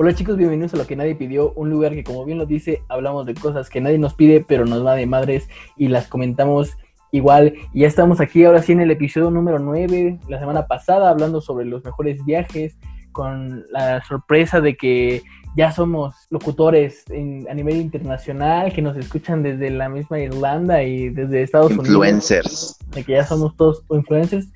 Hola chicos, bienvenidos a lo que nadie pidió, un lugar que como bien lo dice, hablamos de cosas que nadie nos pide, pero nos va de madres y las comentamos igual. Y ya estamos aquí ahora sí en el episodio número 9, la semana pasada, hablando sobre los mejores viajes, con la sorpresa de que ya somos locutores a nivel internacional, que nos escuchan desde la misma Irlanda y desde Estados Unidos. Influencers. De que ya somos todos influencers.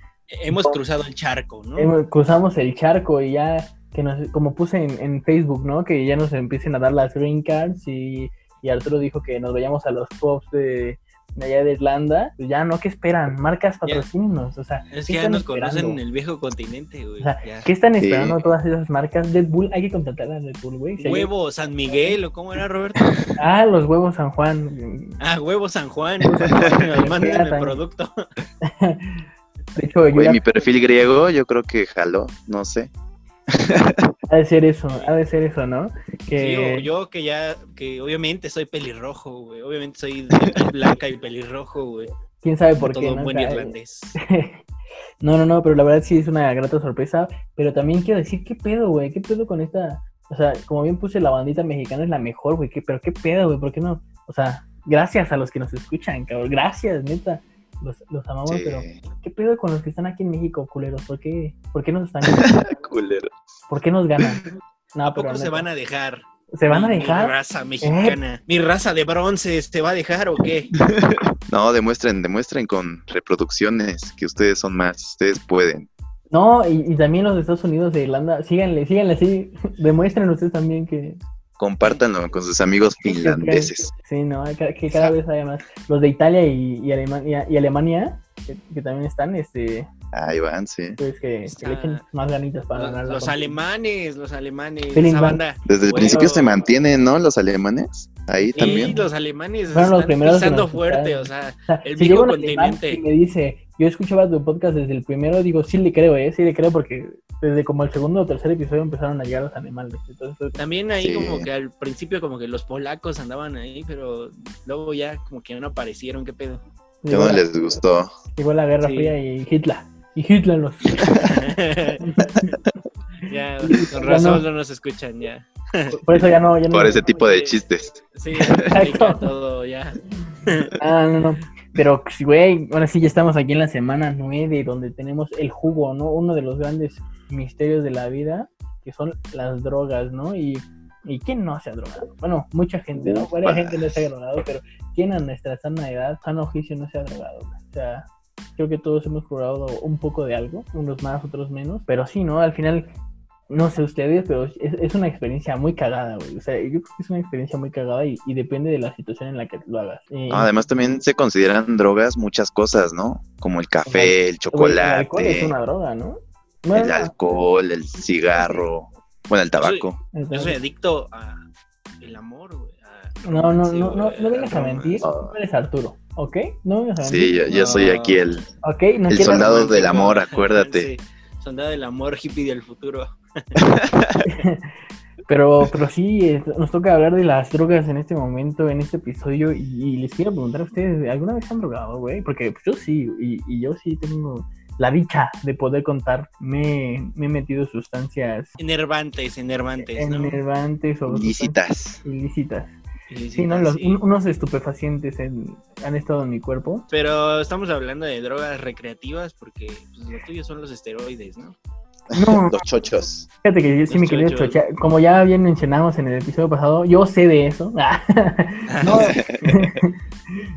Hemos cruzado el charco, ¿no? cruzamos el charco y ya que nos, como puse en, Facebook, ¿no? Que ya nos empiecen a dar las green cards y, Arturo dijo que nos vayamos a los pubs de, allá de Irlanda. Pues ya no, ¿qué esperan? Marcas patrocínenos, o sea. Es que ya nos conocen en el viejo continente, güey. O sea, ¿qué están esperando todas esas marcas? Red Bull, hay que contratar a Red Bull, güey. Huevo San Miguel, ¿o cómo era, Roberto? ah, los huevos San Juan. Ah, huevo San Juan. Manden el producto. De hecho, yo mi perfil griego, yo creo que jaló, no sé. ha de ser eso, ha de ser eso, ¿no? Que... Sí, yo que ya, que obviamente soy pelirrojo, güey. Obviamente soy blanca y pelirrojo, güey. ¿Quién sabe por qué? ¿no? buen irlandés. no, no, no, pero la verdad sí es una grata sorpresa. Pero también quiero decir, ¿qué pedo, güey? ¿Qué pedo con esta? O sea, como bien puse, la bandita mexicana es la mejor, güey. Pero ¿qué pedo, güey? ¿Por qué no? O sea, gracias a los que nos escuchan, cabrón. Gracias, neta los, los amamos, pero ¿qué pedo con los que están aquí en México, culeros? ¿Por qué, ¿por qué nos están culeros? ¿Por qué nos ganan? No, ¿A poco se van a dejar? ¿Se van a dejar? Mi raza mexicana. ¿Mi raza de bronce se va a dejar o qué? no, demuestren, demuestren con reproducciones que ustedes son más, ustedes pueden. No, y, y también los de Estados Unidos, de Irlanda, síganle, síganle así, demuestren ustedes también que, compártanlo con sus amigos finlandeses. Sí, no, que cada vez haya más. Los de Italia y, Alemania, y Alemania que, también están, este... Ahí van, sí. Pues que, le echen más ganitas para ganar. Los, alemanes, los alemanes, esa banda. Desde el principio se mantienen, ¿no? Los alemanes. Ahí sí, también. los alemanes están los primeros pisando fuerte, o sea, el viejo continente. me dice, yo escuchaba tu podcast desde el primero, digo, sí le creo, ¿eh? Sí le creo porque desde como el segundo o tercer episodio empezaron a llegar los animales. Entonces, También ahí como que al principio como que los polacos andaban ahí, pero luego ya como que no aparecieron, ¿qué pedo? ¿Qué no les gustó? Igual la Guerra Fría y Hitler. Y Hitler los... ya, con razón no nos escuchan ya. Por eso ya no. Ya no Por ese tipo de chistes. Sí, Exacto. todo ya. Ah, no, no. Pero, güey, ahora sí ya estamos aquí en la semana 9, donde tenemos el jugo, ¿no? Uno de los grandes misterios de la vida, que son las drogas, ¿no? Y, y ¿quién no se ha drogado? Bueno, mucha gente, ¿no? Mucha gente no se ha drogado, pero ¿quién a nuestra sana edad, sano oficio, no se ha drogado? O sea, creo que todos hemos probado un poco de algo, unos más, otros menos, pero sí, ¿no? Al final no sé ustedes, pero es, una experiencia muy cagada, güey. O sea, yo creo que es una experiencia muy cagada y, depende de la situación en la que lo hagas. además, también se consideran drogas muchas cosas, ¿no? Como el café, el chocolate. el alcohol es una droga, ¿no? el alcohol, el cigarro, bueno, el tabaco. Yo soy, adicto a el amor, güey. No, no, no, no, no vengas a mentir. No eres Arturo, ¿ok? No vengas a mentir. Sí, yo, yo soy aquí el, el soldado del amor, acuérdate. Sí, soldado del amor, hippie del futuro. pero, pero sí, nos toca hablar de las drogas en este momento, en este episodio, y, les quiero preguntar a ustedes, ¿alguna vez han drogado, güey? Porque pues, yo sí, y, yo sí tengo la dicha de poder contar, me, he metido sustancias... Enervantes, enervantes, ¿no? Enervantes o... Ilícitas. Ilícitas. Sí, ¿no? unos estupefacientes han estado en mi cuerpo. Pero estamos hablando de drogas recreativas porque pues, lo tuyo son los esteroides, ¿no? No. Los chochos. Fíjate que yo sí me quería chochar. Como ya bien mencionamos en el episodio pasado, yo sé de eso. no.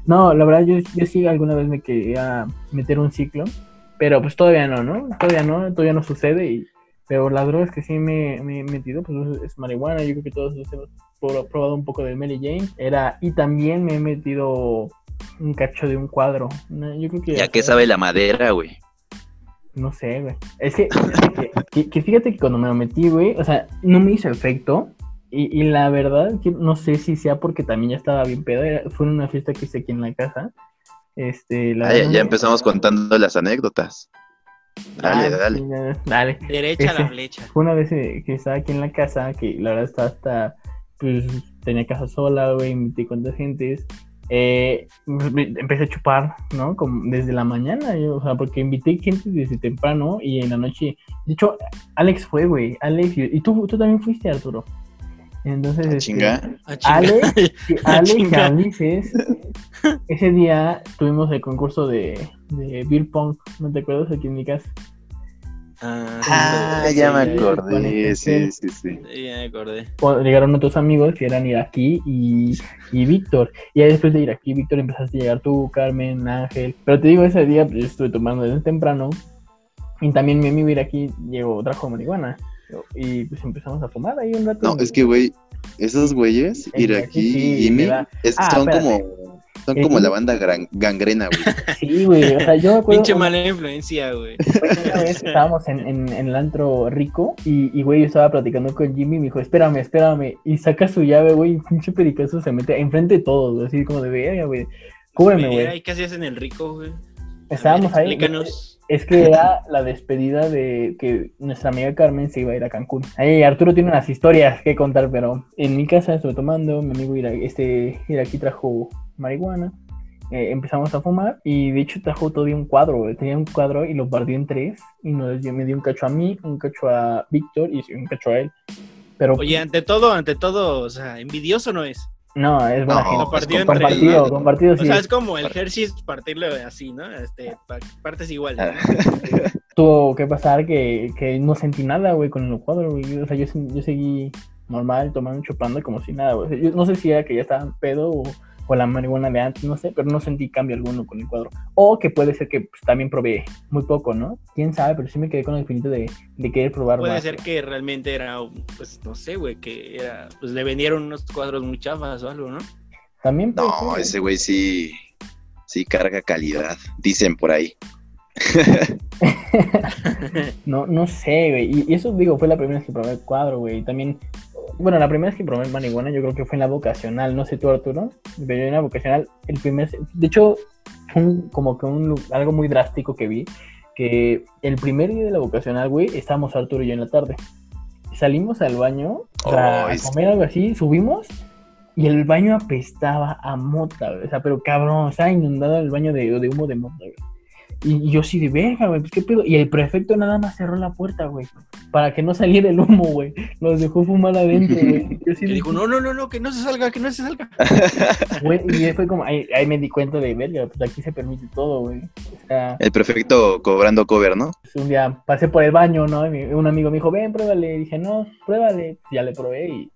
no, la verdad, yo, yo sí alguna vez me quería meter un ciclo, pero pues todavía no, ¿no? Todavía no, todavía no sucede. Y, pero las drogas que sí me, me he metido, pues es marihuana. Yo creo que todos hemos probado un poco de Mary Jane. Era, y también me he metido un cacho de un cuadro. Yo creo que ya que sabe la madera, güey. No sé, güey. Es que, que, fíjate que cuando me lo metí, güey, o sea, no me hizo efecto. Y, la verdad, no sé si sea porque también ya estaba bien pedo. fue una fiesta que hice aquí en la casa. Este, ah, ya, empezamos contando las anécdotas. Dale, dale. dale. Derecha a la este, flecha. Fue una vez que estaba aquí en la casa, que la verdad estaba hasta, pues, tenía casa sola, güey, metí con dos gentes. eh, me- empecé a chupar, ¿no? Como desde la mañana, yo, o sea, porque invité gente desde temprano y en la noche. De hecho, Alex fue, güey. Alex, y, y tú, tú también fuiste, Arturo. Entonces, este, Chinga. Chinga. Alex, Alex Chinga. Ulises, ese día tuvimos el concurso de, de Beer Pong, ¿no te acuerdas? Aquí en mi casa. Ah, Ah, ya me acordé. Sí, sí, sí. sí, ya me acordé. Llegaron otros amigos que eran Iraquí y, y Víctor. Y ahí después de Iraquí y Víctor empezaste a llegar tú, Carmen, Ángel. Pero te digo, ese día pues, yo estuve tomando desde temprano. Y también mi amigo Iraquí llegó, trajo marihuana. Y pues empezamos a fumar ahí un rato. No, es que, güey, esos güeyes, Iraquí sí, y Jimmy, es- Ah, son espérate. como son El como la banda gran- gangrena, güey. Sí, güey. O sea, yo me acuerdo. Pinche mala influencia, güey. Una vez estábamos en, en, en el antro rico y, y, güey, yo estaba platicando con Jimmy y me dijo, espérame, espérame. Y saca su llave, güey, y pinche pericazo se mete enfrente de todos, güey, así como de verga, güey. Cúbreme, güey. ¿y qué hacías en el rico, güey? Estábamos ver, ahí. Explícanos. Es que era la despedida de que nuestra amiga Carmen se iba a ir a Cancún. Ahí Arturo tiene unas historias que contar, pero en mi casa estuve tomando, mi amigo Ira, este, Iraquí trajo marihuana. eh, empezamos a fumar y de hecho trajo todavía un cuadro, güey. tenía un cuadro y lo partió en tres y nos dio, me dio un cacho a mí, un cacho a Víctor y un cacho a él. Pero Oye, ante todo, ante todo, o sea, envidioso no es. no, es buena No, gente. Lo partió entre compartido, ellos. compartido, O sí. sea, es como el Hershey's partirlo así, ¿no? Este, pa- partes iguales. ¿no? tuvo que pasar que, que no sentí nada, güey, con el cuadro, güey. O sea, yo, yo seguí normal, tomando, chupando como si nada, güey. Yo no sé si era que ya estaba en pedo o, o la marihuana de antes, no sé, pero no sentí cambio alguno con el cuadro. O que puede ser que pues, también probé muy poco, ¿no? Quién sabe, pero sí me quedé con el infinito de, de querer probar Puede más. ser que realmente era, pues, no sé, güey, que era, pues le vendieron unos cuadros muy chafas o algo, ¿no? También puede No, ser, ese güey sí, sí carga calidad, dicen por ahí. No, no sé, güey. Y, y eso, digo, fue la primera vez que probé el cuadro, güey. Y también, bueno, la primera vez que probé marihuana, yo creo que fue en la vocacional. No sé tú, Arturo, pero yo en la vocacional, el primer. De hecho, fue un- como que un, algo muy drástico que vi. Que el primer día de la vocacional, güey, estábamos Arturo y yo en la tarde. Salimos al baño o Oh, a comer algo así, subimos. Y el baño apestaba a mota, güey. O sea, pero cabrón, estaba inundado el baño de, de humo de mota, güey. Y, yo sí de verga, güey, pues qué pedo. Y el prefecto nada más cerró la puerta, güey, para que no saliera el humo, güey. Los dejó fumar adentro, güey. Yo sí Y dijo, no, no, no, no, que no se salga, que no se salga. güey, y fue como, ahí, ahí me di cuenta de verga, pues aquí se permite todo, güey. O sea, El prefecto cobrando cover, ¿no? pues, un día pasé por el baño, ¿no? Y mi- un amigo me dijo, ven, pruébale. Y dije, no, pruébale. Ya le probé y.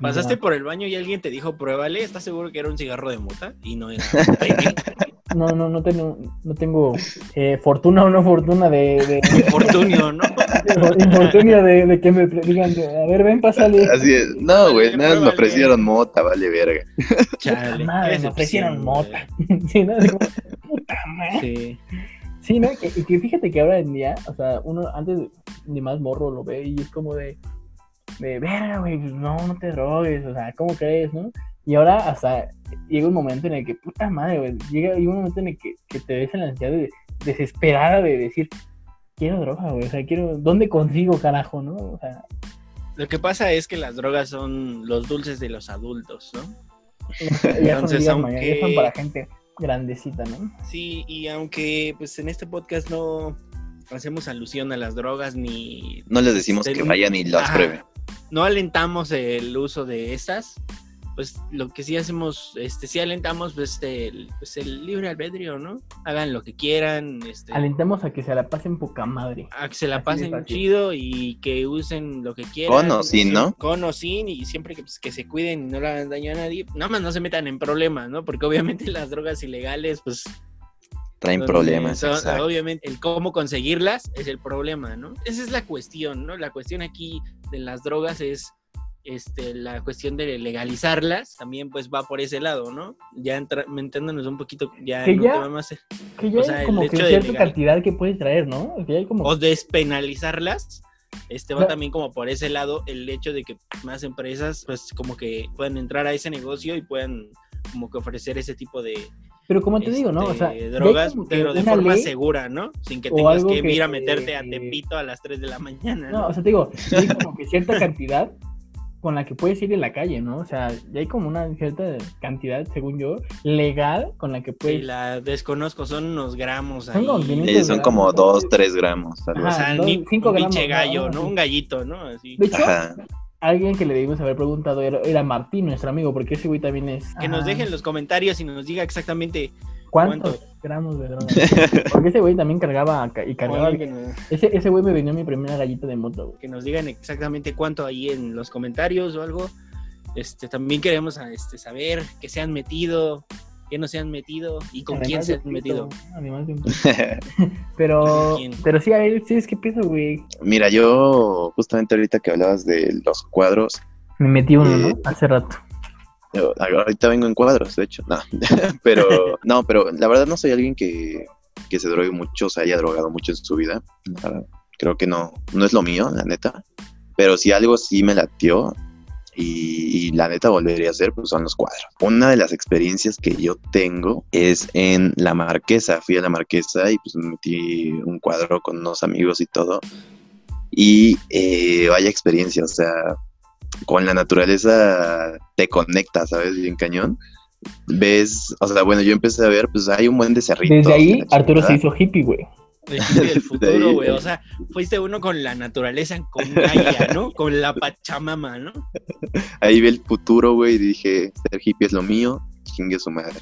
Pasaste por el baño y alguien te dijo, pruébale, ¿estás seguro que era un cigarro de mota? Y no era. No, no, no tengo, no tengo eh, fortuna o no fortuna de. de... Infortunio, ¿no? infortunio de, de que me digan, a ver, ven, pásale. Así es. No, güey, nada más me ofrecieron mota, vale verga. Chale. Madre, me ofrecieron mota. Sí, ¿no? Como, puta madre. Sí. Sí, ¿no? Que- Y que fíjate que ahora en día, o sea, uno antes de más morro lo ve y es como de, de verga, güey, pues no, no te drogues, o sea, ¿cómo crees, no? Y ahora hasta llega un momento en el que, puta madre, güey, llega, llega un momento en el que, que te ves en la ansiedad de, desesperada de decir, quiero droga, güey, o sea, quiero, ¿dónde consigo, carajo, no? O sea, Lo que pasa es que las drogas son los dulces de los adultos, ¿no? ya son, Entonces, ya son aunque- para gente grandecita, ¿no? Sí, y aunque pues en este podcast no hacemos alusión a las drogas ni No les decimos que vayan y las prueben. no alentamos el uso de estas, pues lo que sí hacemos, este, sí alentamos pues, este, el, pues, el libre albedrío, ¿no? Hagan lo que quieran, este, Alentamos a que se la pasen poca madre. a que se la así pasen chido y que usen lo que quieran. Con o sin, ¿no? Con o sin, y siempre que, pues, que se cuiden y no le hagan daño a nadie, nada más no se metan en problemas, ¿no? Porque obviamente las drogas ilegales, pues Traen problemas, son- obviamente, el cómo conseguirlas es el problema, ¿no? Esa es la cuestión, ¿no? La cuestión aquí de las drogas es este, la cuestión de legalizarlas, también pues va por ese lado, ¿no? Ya entra, metiéndonos un poquito, ya Que en un ya- tema más, Que ya O sea, hay el que cierta legal- cantidad que puedes traer, ¿no? Que ya hay como... o despenalizarlas, este va también como por ese lado el hecho de que más empresas pues como que puedan entrar a ese negocio y puedan como que ofrecer ese tipo de Pero como te digo, ¿no? O sea, este, drogas, pero de forma segura, ¿no? Sin que tengas que, que ir a te- meterte a Tepito a las 3 de la mañana. No, ¿no? o sea, te digo, hay como que cierta cantidad con la que puedes ir en la calle, ¿no? O sea, ya hay como una cierta cantidad, según yo, legal con la que Y puedes... la desconozco, son unos gramos Son ahí. como Sí, 500 son como gramos. 2, 3 gramos. algo O Ajá. así. sea, dos- ni- cinco un pinche gramos, gallo, ¿no? Un gallito, ¿no? Así. De hecho, Ajá. alguien que le debimos haber preguntado era, era Martín, nuestro amigo, porque ese güey también es... Que nos dejen los comentarios y nos diga exactamente ¿Cuántos gramos de droga? Porque ese güey también cargaba ca- y cargaba... Oye, que, nos, Ese, ese güey me vendió mi primera gallita de moto, güey. que nos digan exactamente cuánto ahí en los comentarios o algo. Este, también queremos a- este, saber qué se han metido, qué no se han metido y con quién se han metido. pito, además de un pito. Pero, pero sí, a ver, sí, es que peso, güey. Mira, yo justamente ahorita que hablabas de los cuadros, Me metí uno, Eh, ¿no? Hace rato. Ahorita vengo en cuadros, de hecho, no. pero, no, pero la verdad no soy alguien que, que se drogue mucho, se haya drogado mucho en su vida. Creo que no, no es lo mío, la neta. Pero si algo sí me latió y, y la neta volvería a hacer, pues son los cuadros. Una de las experiencias que yo tengo es en La Marquesa. Fui a La Marquesa y pues me metí un cuadro con unos amigos y todo. Y eh, vaya experiencia, o sea, con la naturaleza te conectas, ¿sabes? Bien cañón. Ves, o sea, bueno, yo empecé a ver, pues hay un buen de cerritos. Desde ahí, Arturo se hizo hippie, güey. El hippie del De futuro, güey. O sea, fuiste uno con la naturaleza, con Gaia, ¿no? Con la Pachamama, ¿no? Ahí vi el futuro, güey, y dije, ser hippie es lo mío, chingue su madre.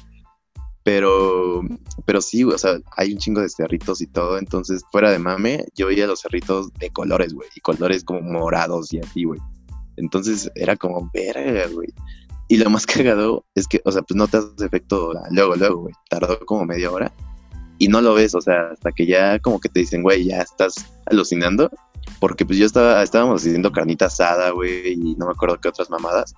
Pero, pero sí, güey, o sea, hay un chingo de cerritos y todo, entonces, fuera de mame, yo veía los cerritos de colores, güey, y colores como morados y así, güey. Entonces, era como, verga, güey. Y lo más cagado es que, o sea, pues no te hace efecto luego, luego, güey. Tardó como media hora y no lo ves, o sea, hasta que ya como que te dicen, güey, ya estás alucinando. Porque pues yo estaba, estábamos haciendo carnita asada, güey, y no me acuerdo qué otras mamadas.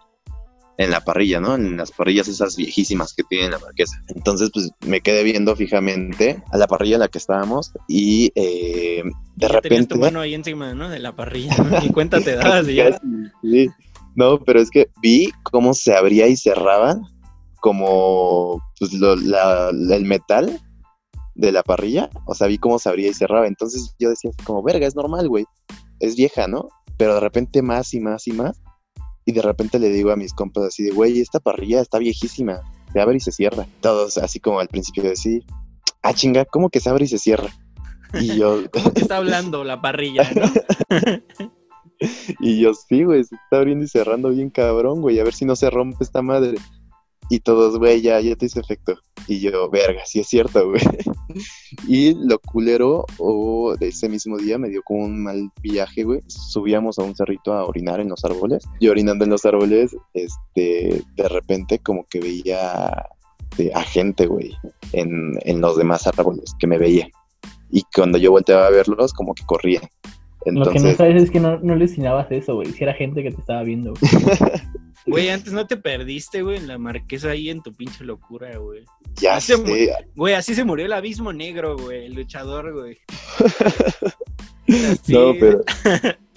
En la parrilla, ¿no? En las parrillas esas viejísimas que tiene la marquesa. Entonces, pues me quedé viendo fijamente a la parrilla en la que estábamos y eh, de tenías repente... tu mano ahí encima, ¿no? De la parrilla, ¿no? Ni cuenta te dabas y ya. Sí. No, pero es que vi cómo se abría y cerraba como pues, lo- la- la- el metal de la parrilla. O sea, vi cómo se abría y cerraba. Entonces yo decía como, verga, es normal, güey. Es vieja, ¿no? Pero de repente más y más y más. Y de repente le digo a mis compas así de, güey, esta parrilla está viejísima. Se abre y se cierra. Todos así como al principio de decir, ah, chinga, ¿cómo que se abre y se cierra? Y yo, ¿Qué está hablando la parrilla, no? Y yo, sí, güey, se está abriendo y cerrando bien cabrón, güey, a ver si no se rompe esta madre. Y todos, güey, ya, ya te hizo efecto. Y yo, verga, sí es cierto, güey. Y lo culero, o de ese mismo día me dio como un mal viaje, güey. Subíamos a un cerrito a orinar en los árboles. Y orinando en los árboles, este, de repente como que veía a gente, güey, en, en los demás árboles que me veía. Y cuando yo volteaba a verlos, como que Lo que no sabes es que no, no le enseñabas eso, güey. Si era gente que te estaba viendo, güey. Güey, antes no te perdiste, güey, en la marquesa ahí en tu pinche locura, güey. ya mu- sé, Güey, así se murió el abismo negro, güey, el luchador, güey. Así. No, pero.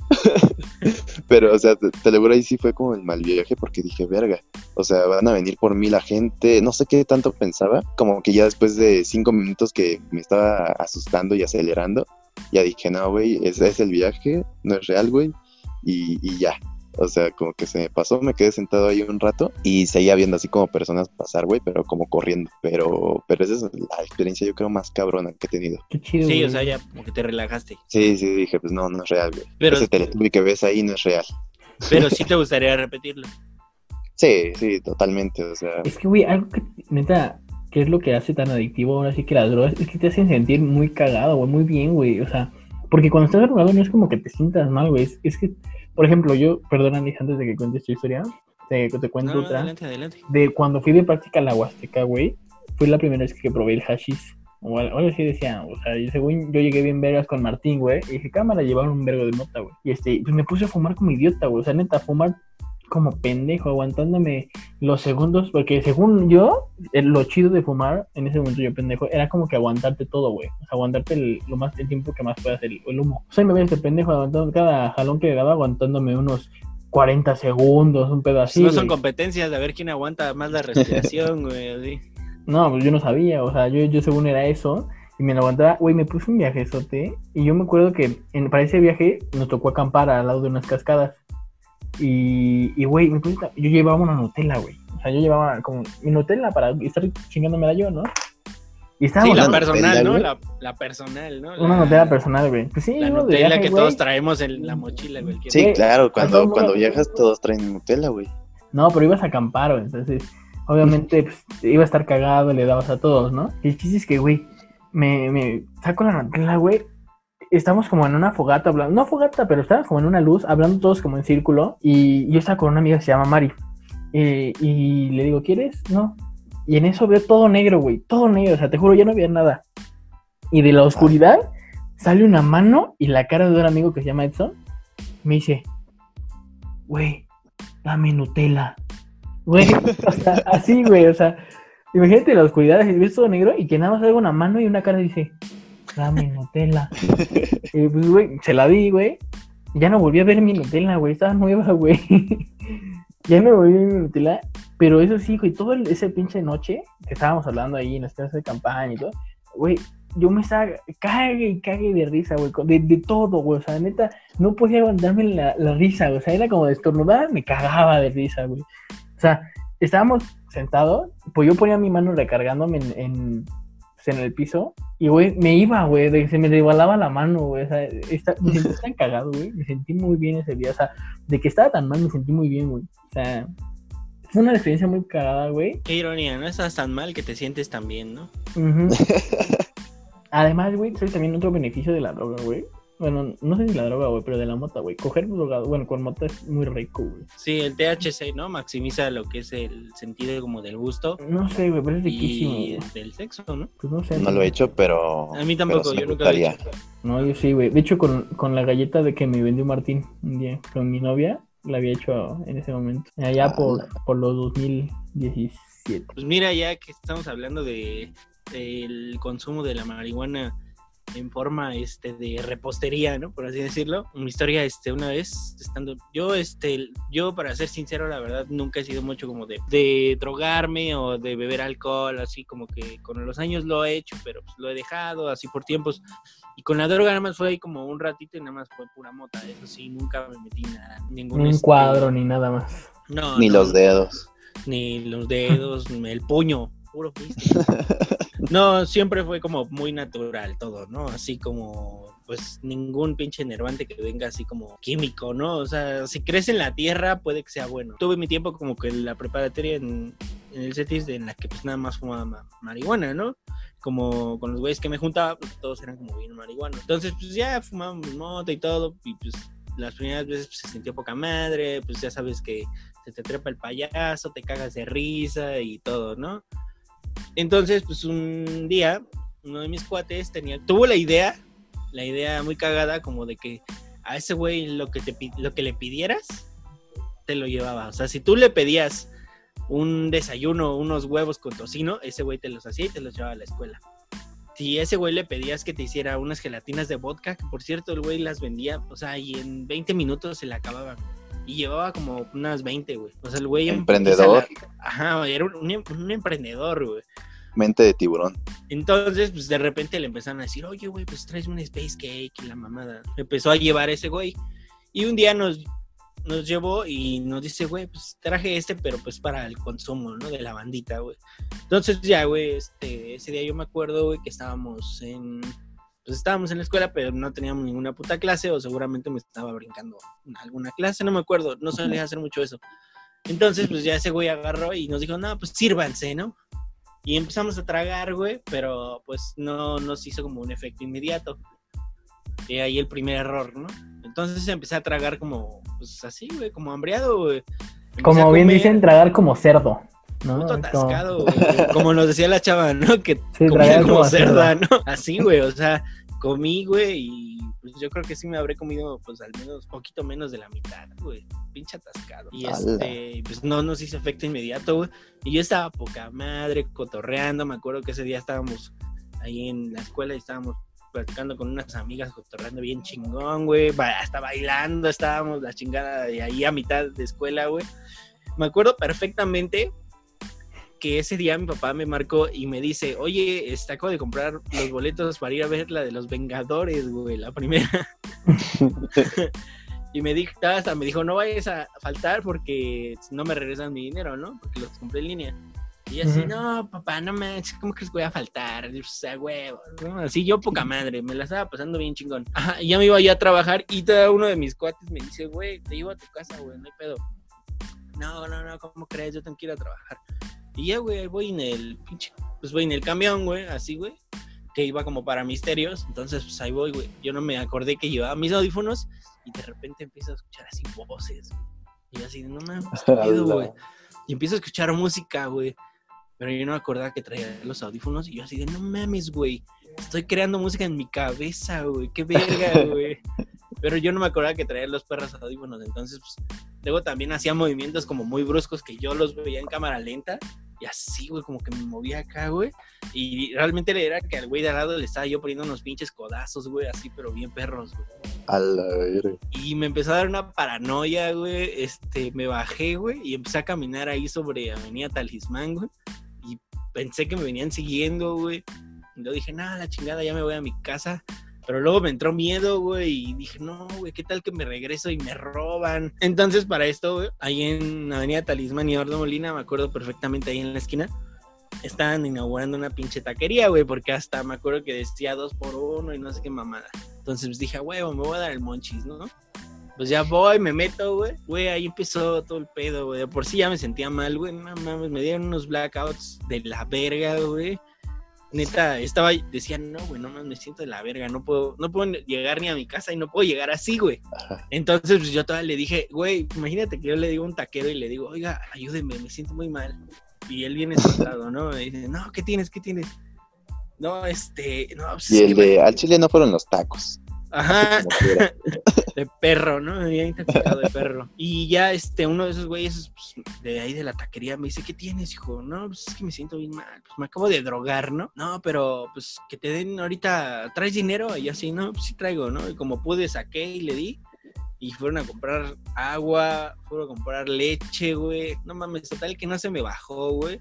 pero, o sea, te, te lo juro, ahí sí fue como el mal viaje porque dije, verga. O sea, van a venir por mí la gente. No sé qué tanto pensaba. Como que ya después de cinco minutos que me estaba asustando y acelerando, ya dije, no, güey, ese es el viaje, no es real, güey. Y, y ya. O sea, como que se me pasó, me quedé sentado ahí un rato y seguía viendo así como personas pasar, güey, pero como corriendo. Pero, pero esa es la experiencia, yo creo, más cabrona que he tenido. Qué chido, Sí, güey. o sea, ya como que te relajaste. Sí, sí, dije, pues no, no es real, güey. Pero- Ese Teletubby que ves ahí no es real. Pero sí te gustaría repetirlo. Sí, sí, totalmente, o sea, Es que, güey, algo que, neta, ¿qué es lo que hace tan adictivo ahora sí que las drogas? Es que te hacen sentir muy cagado, güey, muy bien, güey. O sea, porque cuando estás drogado no es como que te sientas mal, güey. Es, es que, por ejemplo, yo, perdón, Andy, antes de que cuentes tu historia, te, te cuento No, otra. adelante, adelante. De cuando fui de práctica a la Huasteca, güey, fue la primera vez que probé el hashish. O al- algo así decía, o sea, yo, según yo llegué bien vergas con Martín, güey, y dije, cámara, llevaron un vergo de mota, güey. Y este, pues me puse a fumar como idiota, güey. O sea, neta, fumar como pendejo, aguantándome los segundos, porque según yo, lo chido de fumar, en ese momento yo pendejo, era como que aguantarte todo, güey. O sea, aguantarte el, lo más, el tiempo que más puedas el, el humo. O sea, me veía este pendejo aguantando cada jalón que le daba, aguantándome unos 40 segundos, un así. no son competencias de a ver quién aguanta más la respiración, güey. No, pues yo no sabía, o sea, yo, yo según era eso, y me lo aguantaba, güey, me puse un viajezote, y yo me acuerdo que en, para ese viaje nos tocó acampar al lado de unas cascadas. Y, y güey, me puse- yo llevaba una Nutella, güey. O sea, yo llevaba como mi Nutella para estar chingándomela yo, ¿no? Y Sí, estábamos la personal, Nutella, ¿no? La, la personal, ¿no? una La- Nutella personal, güey. Pues sí, La Nutella viaje, que todos traemos en la mochila, güey. Sí, claro, cuando, cuando viajas todos traen Nutella, güey. No, pero ibas a acampar, güey. Entonces, obviamente, pues, iba a estar cagado, le dabas a todos, ¿no? Y el chiste es que, güey, me, me saco la Nutella, güey. Estamos como en una fogata hablando, no fogata, pero estábamos como en una luz, hablando todos como en círculo. Y yo estaba con una amiga que se llama Mari. Eh, y le digo, ¿quieres? No. Y en eso veo todo negro, güey, todo negro. O sea, te juro, ya no había nada. Y de la oscuridad sale una mano y la cara de un amigo que se llama Edson. Me dice, güey, dame Nutella. Güey, o sea, así, güey, o sea, imagínate la oscuridad, así, ves todo negro y que nada más salga una mano y una cara y dice, dame Nutella. pues, güey, se la di, güey. Ya no volví a ver mi Nutella, güey, estaba nueva, güey. ya no volví a ver mi Nutella, pero eso sí, güey, todo ese pinche noche que estábamos hablando ahí en las casas de campaña y todo, güey, yo me estaba cague y cague de risa, güey, de, todo, güey, o sea, neta, no podía aguantarme la, la risa, güey, o sea, era como de estornudar, me cagaba de risa, güey. O sea, estábamos sentados, pues yo ponía mi mano recargándome en, en el piso y, güey, me iba, güey, se me resbalaba la mano, güey, o sea, esta- me sentí tan cagado, güey, me sentí muy bien ese día, o sea, de que estaba tan mal me sentí muy bien, güey, o sea, fue una experiencia muy cagada, güey. Qué ironía, no estás tan mal que te sientes tan bien, ¿no? Además, güey, soy también otro beneficio de la droga, güey. Bueno, no sé si la droga, güey, pero de la mota, güey. Coger drogado, bueno, con mota es muy rico, güey. Sí, el THC, ¿no? Maximiza lo que es el sentido como del gusto No sé, güey, pero es riquísimo, y güey. del sexo, ¿no? Pues no sé. No lo he hecho, pero. A mí tampoco, yo nunca lo he hecho. No, yo sí, güey. De hecho, con, con la galleta de que me vendió Martín un día, con mi novia, la había hecho en ese momento. Allá por, Ala. por los 2017. Pues mira, ya que estamos hablando de el consumo de la marihuana en forma este de repostería, ¿no? Por así decirlo. Mi historia, este, una vez estando, yo, este, yo para ser sincero, la verdad, nunca he sido mucho como de, de drogarme o de beber alcohol, así como que con los años lo he hecho, pero pues lo he dejado así por tiempos. Y con la droga nada más fue ahí como un ratito y nada más fue pura mota. Eso sí, nunca me metí nada. Ningún Un este, cuadro ni nada más. No, Ni no, los dedos. ni los dedos, ni el puño, puro. No, siempre fue como muy natural todo, ¿no? Así como, pues ningún pinche enervante que venga así como químico, ¿no? O sea, si crece en la tierra puede que sea bueno. Tuve mi tiempo como que en la preparatoria en, en el CETIS en la que pues nada más fumaba ma- marihuana, ¿no? Como con los güeyes que me juntaba, pues todos eran como bien marihuanos. Entonces, pues ya fumábamos mota y todo, y pues las primeras veces pues, se sentía poca madre, pues ya sabes que se te trepa el payaso, te cagas de risa y todo, ¿no? Entonces, pues un día, uno de mis cuates tenía, tuvo la idea, la idea muy cagada, como de que a ese güey lo que, te, lo que le pidieras, te lo llevaba. O sea, si tú le pedías un desayuno, unos huevos con tocino, ese güey te los hacía y te los llevaba a la escuela. Si ese güey le pedías que te hiciera unas gelatinas de vodka, que por cierto el güey las vendía, o sea, y en 20 minutos se le acababan. Y llevaba como unas 20, güey. O sea, el güey... en Emprendedor. la- Ajá, era un, un- un emprendedor, güey. Mente de tiburón. Entonces, pues de repente le empezaron a decir, oye, güey, pues traes un space cake y la mamada. Empezó a llevar ese güey. Y un día nos, nos llevó y nos dice, güey, pues traje este, pero pues para el consumo, ¿no? De la bandita, güey. Entonces ya, güey, este, ese día yo me acuerdo, güey, que estábamos en... Pues estábamos en la escuela, pero no teníamos ninguna puta clase o seguramente me estaba brincando alguna clase, no me acuerdo, no solía hacer mucho eso. Entonces, pues ya ese güey agarró y nos dijo, no, pues sírvanse, ¿no? Y empezamos a tragar, güey, pero pues no nos hizo como un efecto inmediato. Y ahí el primer error, ¿no? Entonces empecé a tragar como, pues así, güey, como hambriado, güey. Empecé Como bien dicen, tragar como cerdo. ¿no? puto como- nos decía la chava, ¿no? Que Sí, comía como, como cerda, cerdo. ¿no? Así, güey, o sea, comí, güey, y pues yo creo que sí me habré comido, pues al menos poquito menos de la mitad, güey. Pinche atascado. Y ¡Hala! este, pues no nos hizo efecto inmediato, güey. Y yo estaba poca madre, cotorreando. Me acuerdo que ese día estábamos ahí en la escuela y estábamos platicando con unas amigas, cotorreando bien chingón, güey. Hasta bailando, estábamos la chingada de ahí a mitad de escuela, güey. Me acuerdo perfectamente que ese día mi papá me marcó y me dice, oye, este, acabo de comprar los boletos para ir a ver la de los Vengadores, güey, la primera. Y me dijo, hasta me dijo, no vayas a faltar porque no me regresan mi dinero, ¿no? Porque los compré en línea. Y así, Ujú. no, papá, no manches, ¿cómo crees que voy a faltar? O sea, huevo, ¿no? Así yo poca madre, me la estaba pasando bien chingón. Ajá, y ya me iba ya a trabajar y todo uno de mis cuates me dice, güey, te llevo a tu casa, güey, no hay pedo. No, no, no, ¿cómo crees? Yo tengo que ir a trabajar. Y ya, güey, voy en el pinche, pues voy en el camión, güey, así, güey, que iba como para misterios. Entonces, pues ahí voy, güey. Yo no me acordé que llevaba mis audífonos y de repente empiezo a escuchar así voces. Y yo así, no mames, ¿qué pedo, güey? Y empiezo a escuchar música, güey. Pero yo no me acordaba que traía los audífonos y yo así de, no mames, güey. Estoy creando música en mi cabeza, güey. Qué verga, güey. Pero yo no me acordaba que traía los perros audífonos. Entonces, pues, luego también hacía movimientos como muy bruscos que yo los veía en cámara lenta. Y así, güey, como que me movía acá, güey. Y realmente era que al güey de al lado le estaba yo poniendo unos pinches codazos, güey, así, pero bien perros, güey. A la verga. Y me empezó a dar una paranoia, güey. Este, me bajé, güey, y empecé a caminar ahí sobre Avenida Talismán, güey. Y pensé que me venían siguiendo, güey. Y luego dije, nada, la chingada, ya me voy a mi casa. Pero luego me entró miedo, güey, y dije, no, güey, ¿qué tal que me regreso y me roban? Entonces, para esto, güey, ahí en Avenida Talismán y Eduardo Molina, me acuerdo perfectamente ahí en la esquina, estaban inaugurando una pinche taquería, güey, porque hasta me acuerdo que decía dos por uno y no sé qué mamada. Entonces pues, dije, huevo, me voy a dar el monchis, ¿no? Pues ya voy, me meto, güey. Güey, ahí empezó todo el pedo, güey. Por sí ya me sentía mal, güey. No mames, me dieron unos blackouts de la verga, güey. Neta, estaba, decía, no, güey, no mames, me siento de la verga. No puedo, no puedo llegar ni a mi casa y no puedo llegar así, güey. Ajá. Entonces, pues yo todavía le dije, güey, imagínate que yo le digo a un taquero y le digo, oiga, ayúdeme, me siento muy mal. Y él viene sentado, ¿no? Me dice, no, ¿qué tienes? ¿Qué tienes? No, este, no, pues, Y el de al chile no fueron los tacos. Ajá, de perro, ¿no? Me había intoxicado de perro. Y ya, este, uno de esos güeyes pues, de ahí de la taquería me dice, ¿qué tienes, hijo? No, pues es que me siento bien mal. Pues me acabo de drogar, ¿no? No, pero pues que te den ahorita, ¿traes dinero? Y yo así, no, pues sí traigo, ¿no? Y como pude, saqué y le di. Y fueron a comprar agua, fueron a comprar leche, güey. No mames, total que no se me bajó, güey.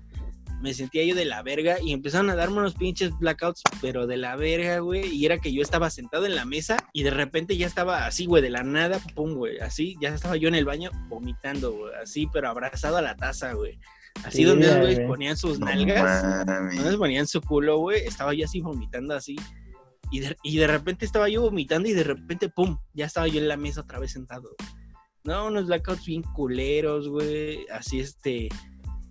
Me sentía yo de la verga y empezaron a darme unos pinches blackouts, pero de la verga, güey. Y era que yo estaba sentado en la mesa y de repente ya estaba así, güey, de la nada, pum, güey. Así, ya estaba yo en el baño vomitando, güey. Así, pero abrazado a la taza, güey. Así Sí, donde güeyes güey. ponían sus No nalgas. Donde ponían su culo, güey. Estaba yo así vomitando así. Y de, y de repente estaba yo vomitando y de repente, pum, ya estaba yo en la mesa otra vez sentado. No, unos blackouts bien culeros, güey. Así, este.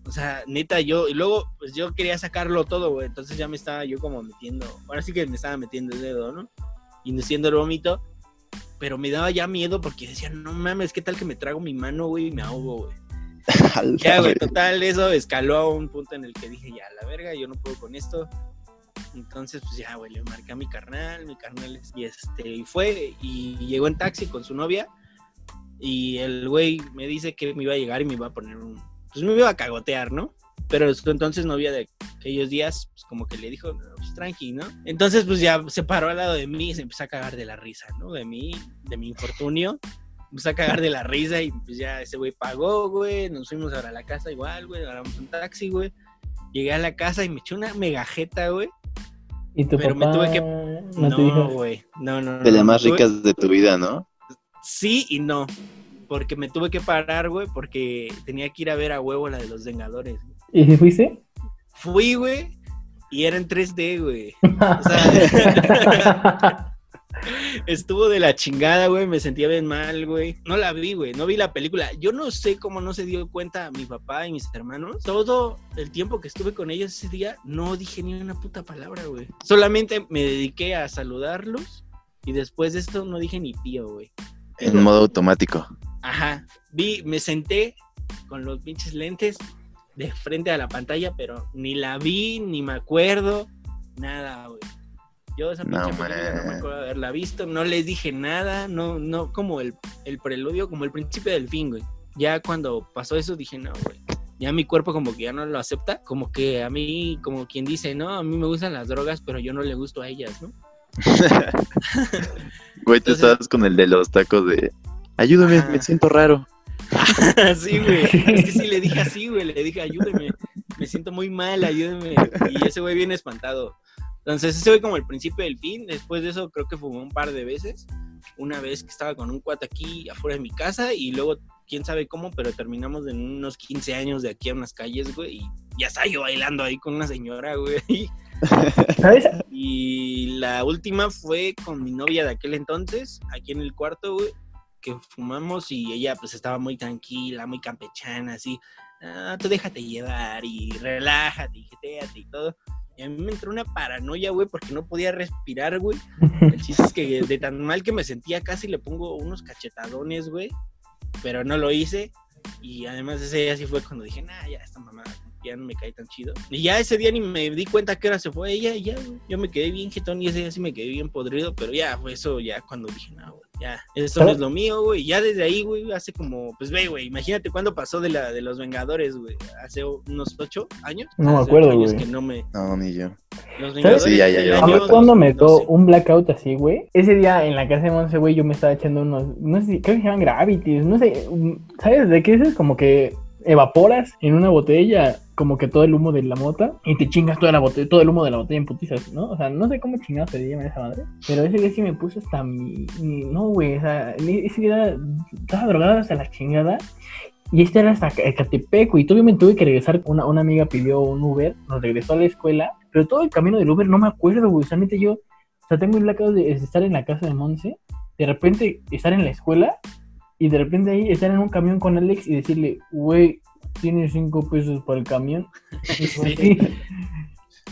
O sea, neta, yo. Y luego, pues yo quería sacarlo todo, güey. Entonces ya me estaba yo como metiendo. Ahora sí que me estaba metiendo el dedo, ¿no? Induciendo el vómito. Pero me daba ya miedo porque decía, no mames, ¿qué tal que me trago mi mano, güey, y me ahogo, güey? Ya, güey, total, eso escaló a un punto en el que dije, ya, la verga, yo no puedo con esto. Entonces, pues ya, güey, le marqué a mi carnal, mi carnal, y este, y fue, y llegó en taxi con su novia, y el güey me dice que me iba a llegar y me iba a poner un, pues me iba a cagotear, ¿no? Pero su entonces novia de aquellos días, pues como que le dijo, no, pues tranqui, ¿no? Entonces, pues ya se paró al lado de mí y se empezó a cagar de la risa, ¿no? De mí, de mi infortunio empezó a cagar de la risa y pues ya ese güey pagó, güey, nos fuimos ahora a la casa igual, güey, agarramos un taxi, güey. Llegué a la casa y me eché una megajeta, güey. Y tu Pero me tuve que- no, güey. No, no, no. De las más ricas de tu vida, ¿no? Sí y no. Porque me tuve que parar, güey, porque tenía que ir a ver a huevo la de los Vengadores. güey. ¿Y si fuiste? Fui, güey, y era en 3D, güey. O sea, estuvo de la chingada, güey. Me sentía bien mal, güey. No la vi, güey. No vi la película. Yo no sé cómo no se dio cuenta mi papá y mis hermanos. Todo el tiempo que estuve con ellos ese día, no dije ni una puta palabra, güey. Solamente me dediqué a saludarlos y después de esto no dije ni tío, güey. En modo automático. Ajá. Vi, me senté con los pinches lentes de frente a la pantalla, pero ni la vi, ni me acuerdo, nada, güey. Yo esa No, pinche película no me acuerdo de haberla visto, no les dije nada, no, no, como el, el preludio, como el principio del fin, güey. Ya cuando pasó eso dije, no, güey. Ya mi cuerpo como que ya no lo acepta, como que a mí, como quien dice, no, a mí me gustan las drogas, pero yo no le gusto a ellas, ¿no? Güey, tú estabas con el de los tacos de. Ayúdame, Ajá. me siento raro. sí, güey. Es que sí le dije así, güey. Le dije, ayúdeme. Me siento muy mal, ayúdeme. Y ese güey viene espantado. Entonces, ese fue como el principio del fin. Después de eso, creo que fumó un par de veces. una vez que estaba con un cuate aquí afuera de mi casa y luego, quién sabe cómo, pero terminamos en unos 15 años de aquí a unas calles, güey, y ya estaba yo bailando ahí con una señora, güey. ¿Sabes? Y la última fue con mi novia de aquel entonces, aquí en el cuarto, güey, que fumamos y ella pues estaba muy tranquila, muy campechana, así, ah, tú déjate llevar y relájate y jeteate y todo. Y a mí me entró una paranoia, güey, porque no podía respirar, güey. El chiste es que de tan mal que me sentía casi le pongo unos cachetadones, güey. Pero no lo hice. Y además ese día sí fue cuando dije, nah, ya esta mamada ya no me cae tan chido. Y ya ese día ni me di cuenta que hora se fue ella y ya, güey. Yo me quedé bien jetón y ese día sí me quedé bien podrido, pero ya fue eso ya cuando dije, no, güey, ya, eso no es lo mío, güey. Ya desde ahí, güey, hace como, pues ve, güey, imagínate cuándo pasó de la de los Vengadores, güey. Hace unos ocho años. No me acuerdo, güey. que no me. No, ni yo. Los ¿Sabes? Sí, ya, ya, ya. A ver cuándo me dio 2012. un blackout así, güey. Ese día en la casa de Monse, güey, yo me estaba echando unos, no sé si, creo que se llaman gravities, no sé, um, ¿sabes de qué es? Es como que evaporas en una botella como que todo el humo de la mota y te chingas toda la botella, todo el humo de la botella en putizas, ¿no? O sea, no sé cómo chingados se llama esa madre, pero ese día sí me puse hasta mi, no, güey, o sea, ese día estaba drogado hasta la chingada y este era hasta Ecatepec, güey. Y todavía me tuve que regresar. Una, una amiga pidió un Uber, nos regresó a la escuela. Pero todo el camino del Uber no me acuerdo, güey. Neta, yo. O sea, tengo el blackout de, de estar en la casa de Monse. De repente estar en la escuela. Y de repente ahí estar en un camión con Alex y decirle, güey, tienes cinco pesos para el camión.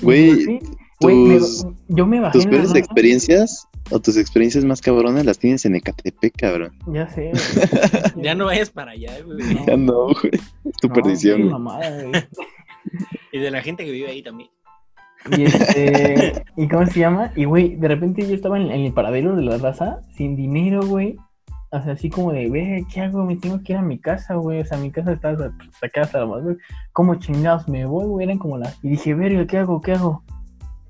Sí. Güey, yo me bajé. Tus peores experiencias o tus experiencias más cabronas las tienes en Ecatepec, cabrón. Ya sé. güey. Ya no vayas para allá, güey. No. Ya no, güey. Es tu No, perdición, güey. mamada, güey. Y de la gente que vive ahí también. Y este, ¿y cómo se llama? Y güey, de repente yo estaba en, en el paradero de la raza, sin dinero, güey. O sea, así como de, ve, ¿qué hago? Me tengo que ir a mi casa, güey. O sea, mi casa está sacada hasta la madre. ¿Cómo chingados me voy, güey? Eran como las. Y dije, verga, ¿qué hago? ¿Qué hago?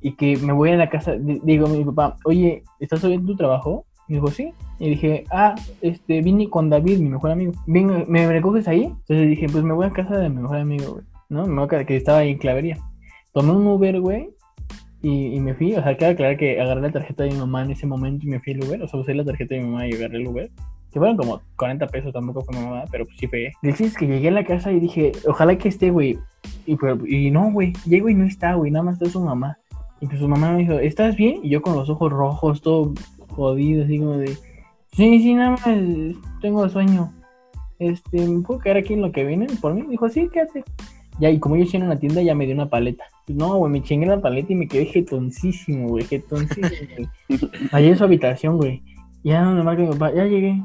Y que me voy a la casa. di- Digo, a mi papá, oye, ¿estás subiendo tu trabajo? Y dijo, sí. Y dije, ah, este, vine con David, mi mejor amigo. ¿me recoges ahí? Entonces dije, pues me voy a casa de mi mejor amigo, güey. ¿No? Me voy a quedar- que estaba ahí en Clavería. Tomé un Uber, güey. Y, y me fui, o sea, queda claro que agarré la tarjeta de mi mamá en ese momento y me fui al Uber. O sea, usé la tarjeta de mi mamá y agarré el Uber. Que fueron como 40 pesos, tampoco fue mamá, pero pues sí fue. El chiste es que llegué a la casa y dije, ojalá que esté, güey. Y, pues, y no, güey, llego y no está, güey, nada más está su mamá. Y pues su mamá me dijo, ¿estás bien? Y yo con los ojos rojos, todo jodido, así como de, sí, sí, nada más tengo sueño. Este, ¿me puedo quedar aquí en lo que vienen por mí? Dijo, sí, quédate. Ya, y como yo estoy en una tienda, ya me dio una paleta. No, güey, me chingué la paleta y me quedé jetoncísimo, güey, jetoncísimo, güey. Allá en su habitación, güey. Ya no me marca mi papá, ya llegué.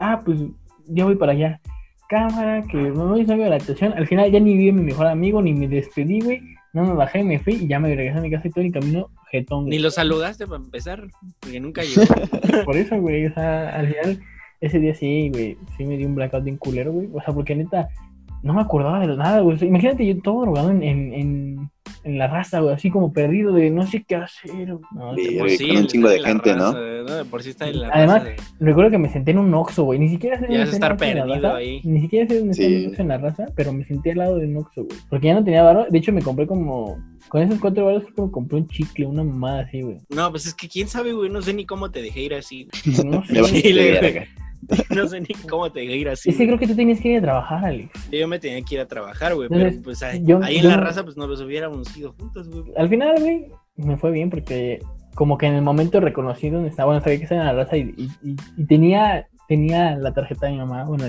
Ah, pues ya voy para allá. Cámara, que me voy a la habitación. Al final ya ni vi a mi mejor amigo, ni me despedí, güey. No me bajé, me fui y ya me regresé a mi casa y todo el camino jetón. Ni lo saludaste para empezar, porque nunca llegó. Por eso, güey, o sea, al final, ese día sí, güey, sí me dio un blackout bien culero, güey. O sea, porque neta, no me acordaba de nada, güey. Imagínate yo todo drogado en, en, en, en la raza, güey, así como perdido de no sé qué hacer. No, Sí, con un chingo de gente, ¿no? raza, De por sí está en la Además, raza de- Recuerdo que me senté en un Oxxo, güey. Ni siquiera sé dónde estar Oxxo en la perdido raza. ahí. Ni siquiera sé dónde está Sí. en la raza, pero me senté al lado de un Oxxo, güey. Porque ya no tenía varo. De hecho, me compré como. Con esos cuatro baros, creo que me compré un chicle, una mamada así, güey. No, pues es que quién sabe, güey, no sé ni cómo te dejé ir así. No sé. Me Sí. No sé ni cómo te dejé ir así. Güey. creo que tú tenías que ir a trabajar, Alex. Yo me tenía que ir a trabajar, güey, pero pues ahí, yo- ahí en la raza pues nos los hubiéramos ido juntos, güey. Al final, güey, me fue bien porque como que en el momento reconocí dónde estaba, bueno, sabía que estaba en la raza y, y, y- y tenía, tenía la tarjeta de mi mamá, bueno,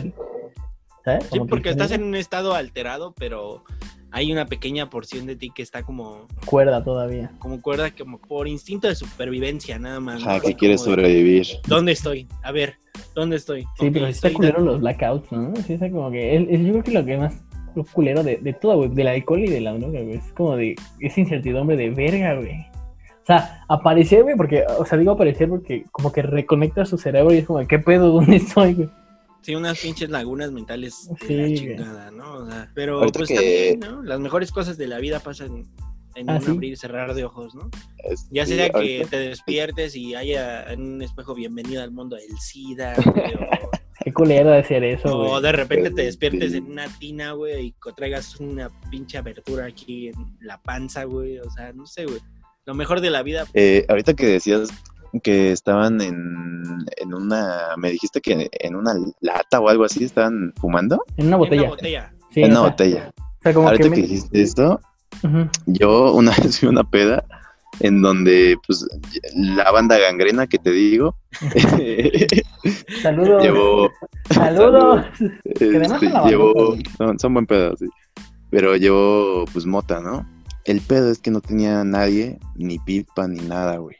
¿sabes? Sí, Como porque estás en un estado alterado, pero hay una pequeña porción de ti que está como, cuerda todavía. como cuerda, como por instinto de supervivencia, nada más. Así que quieres de, sobrevivir. ¿dónde estoy? A ver, ¿dónde estoy? Sí, pero sí está culero los blackouts, ¿no? Sí, está como que. es- es- yo creo que lo que más lo culero de, de todo, güey, del alcohol y de la droga, güey, es como de esa incertidumbre de verga, güey. O sea, aparecer, güey, porque, o sea, digo aparecer porque como que reconecta su cerebro y es como, ¿qué pedo? ¿Dónde estoy, güey? Sí, unas pinches lagunas mentales de Sí, la güey. chingada, ¿no? O sea, pero Ahorita pues que- también, ¿no? Las mejores cosas de la vida pasan en Ah, un sí. abrir y cerrar de ojos, ¿no? Es- Ya sí, sea que ahorita- te despiertes y haya en un espejo bienvenido al mundo del SIDA, güey, o, Qué culero de hacer eso, o güey. de repente te Sí. despiertes en una tina, güey, y traigas una pinche abertura aquí en la panza, güey, o sea, no sé, güey. Lo mejor de la vida, Eh, ahorita que decías que estaban en, en una, me dijiste que en una lata o algo así estaban fumando. En una En botella. una botella. Sí, en una o sea, botella. O sea, como Ahorita que dijiste esto, yo una vez fui a una peda en donde, pues, la banda gangrena que te digo, Saludos. llevó, Saludos. este, llevó, son, son buen pedo, sí. Pero llevó, pues, mota, ¿no? El pedo es que no tenía nadie, ni pipa, ni nada, güey.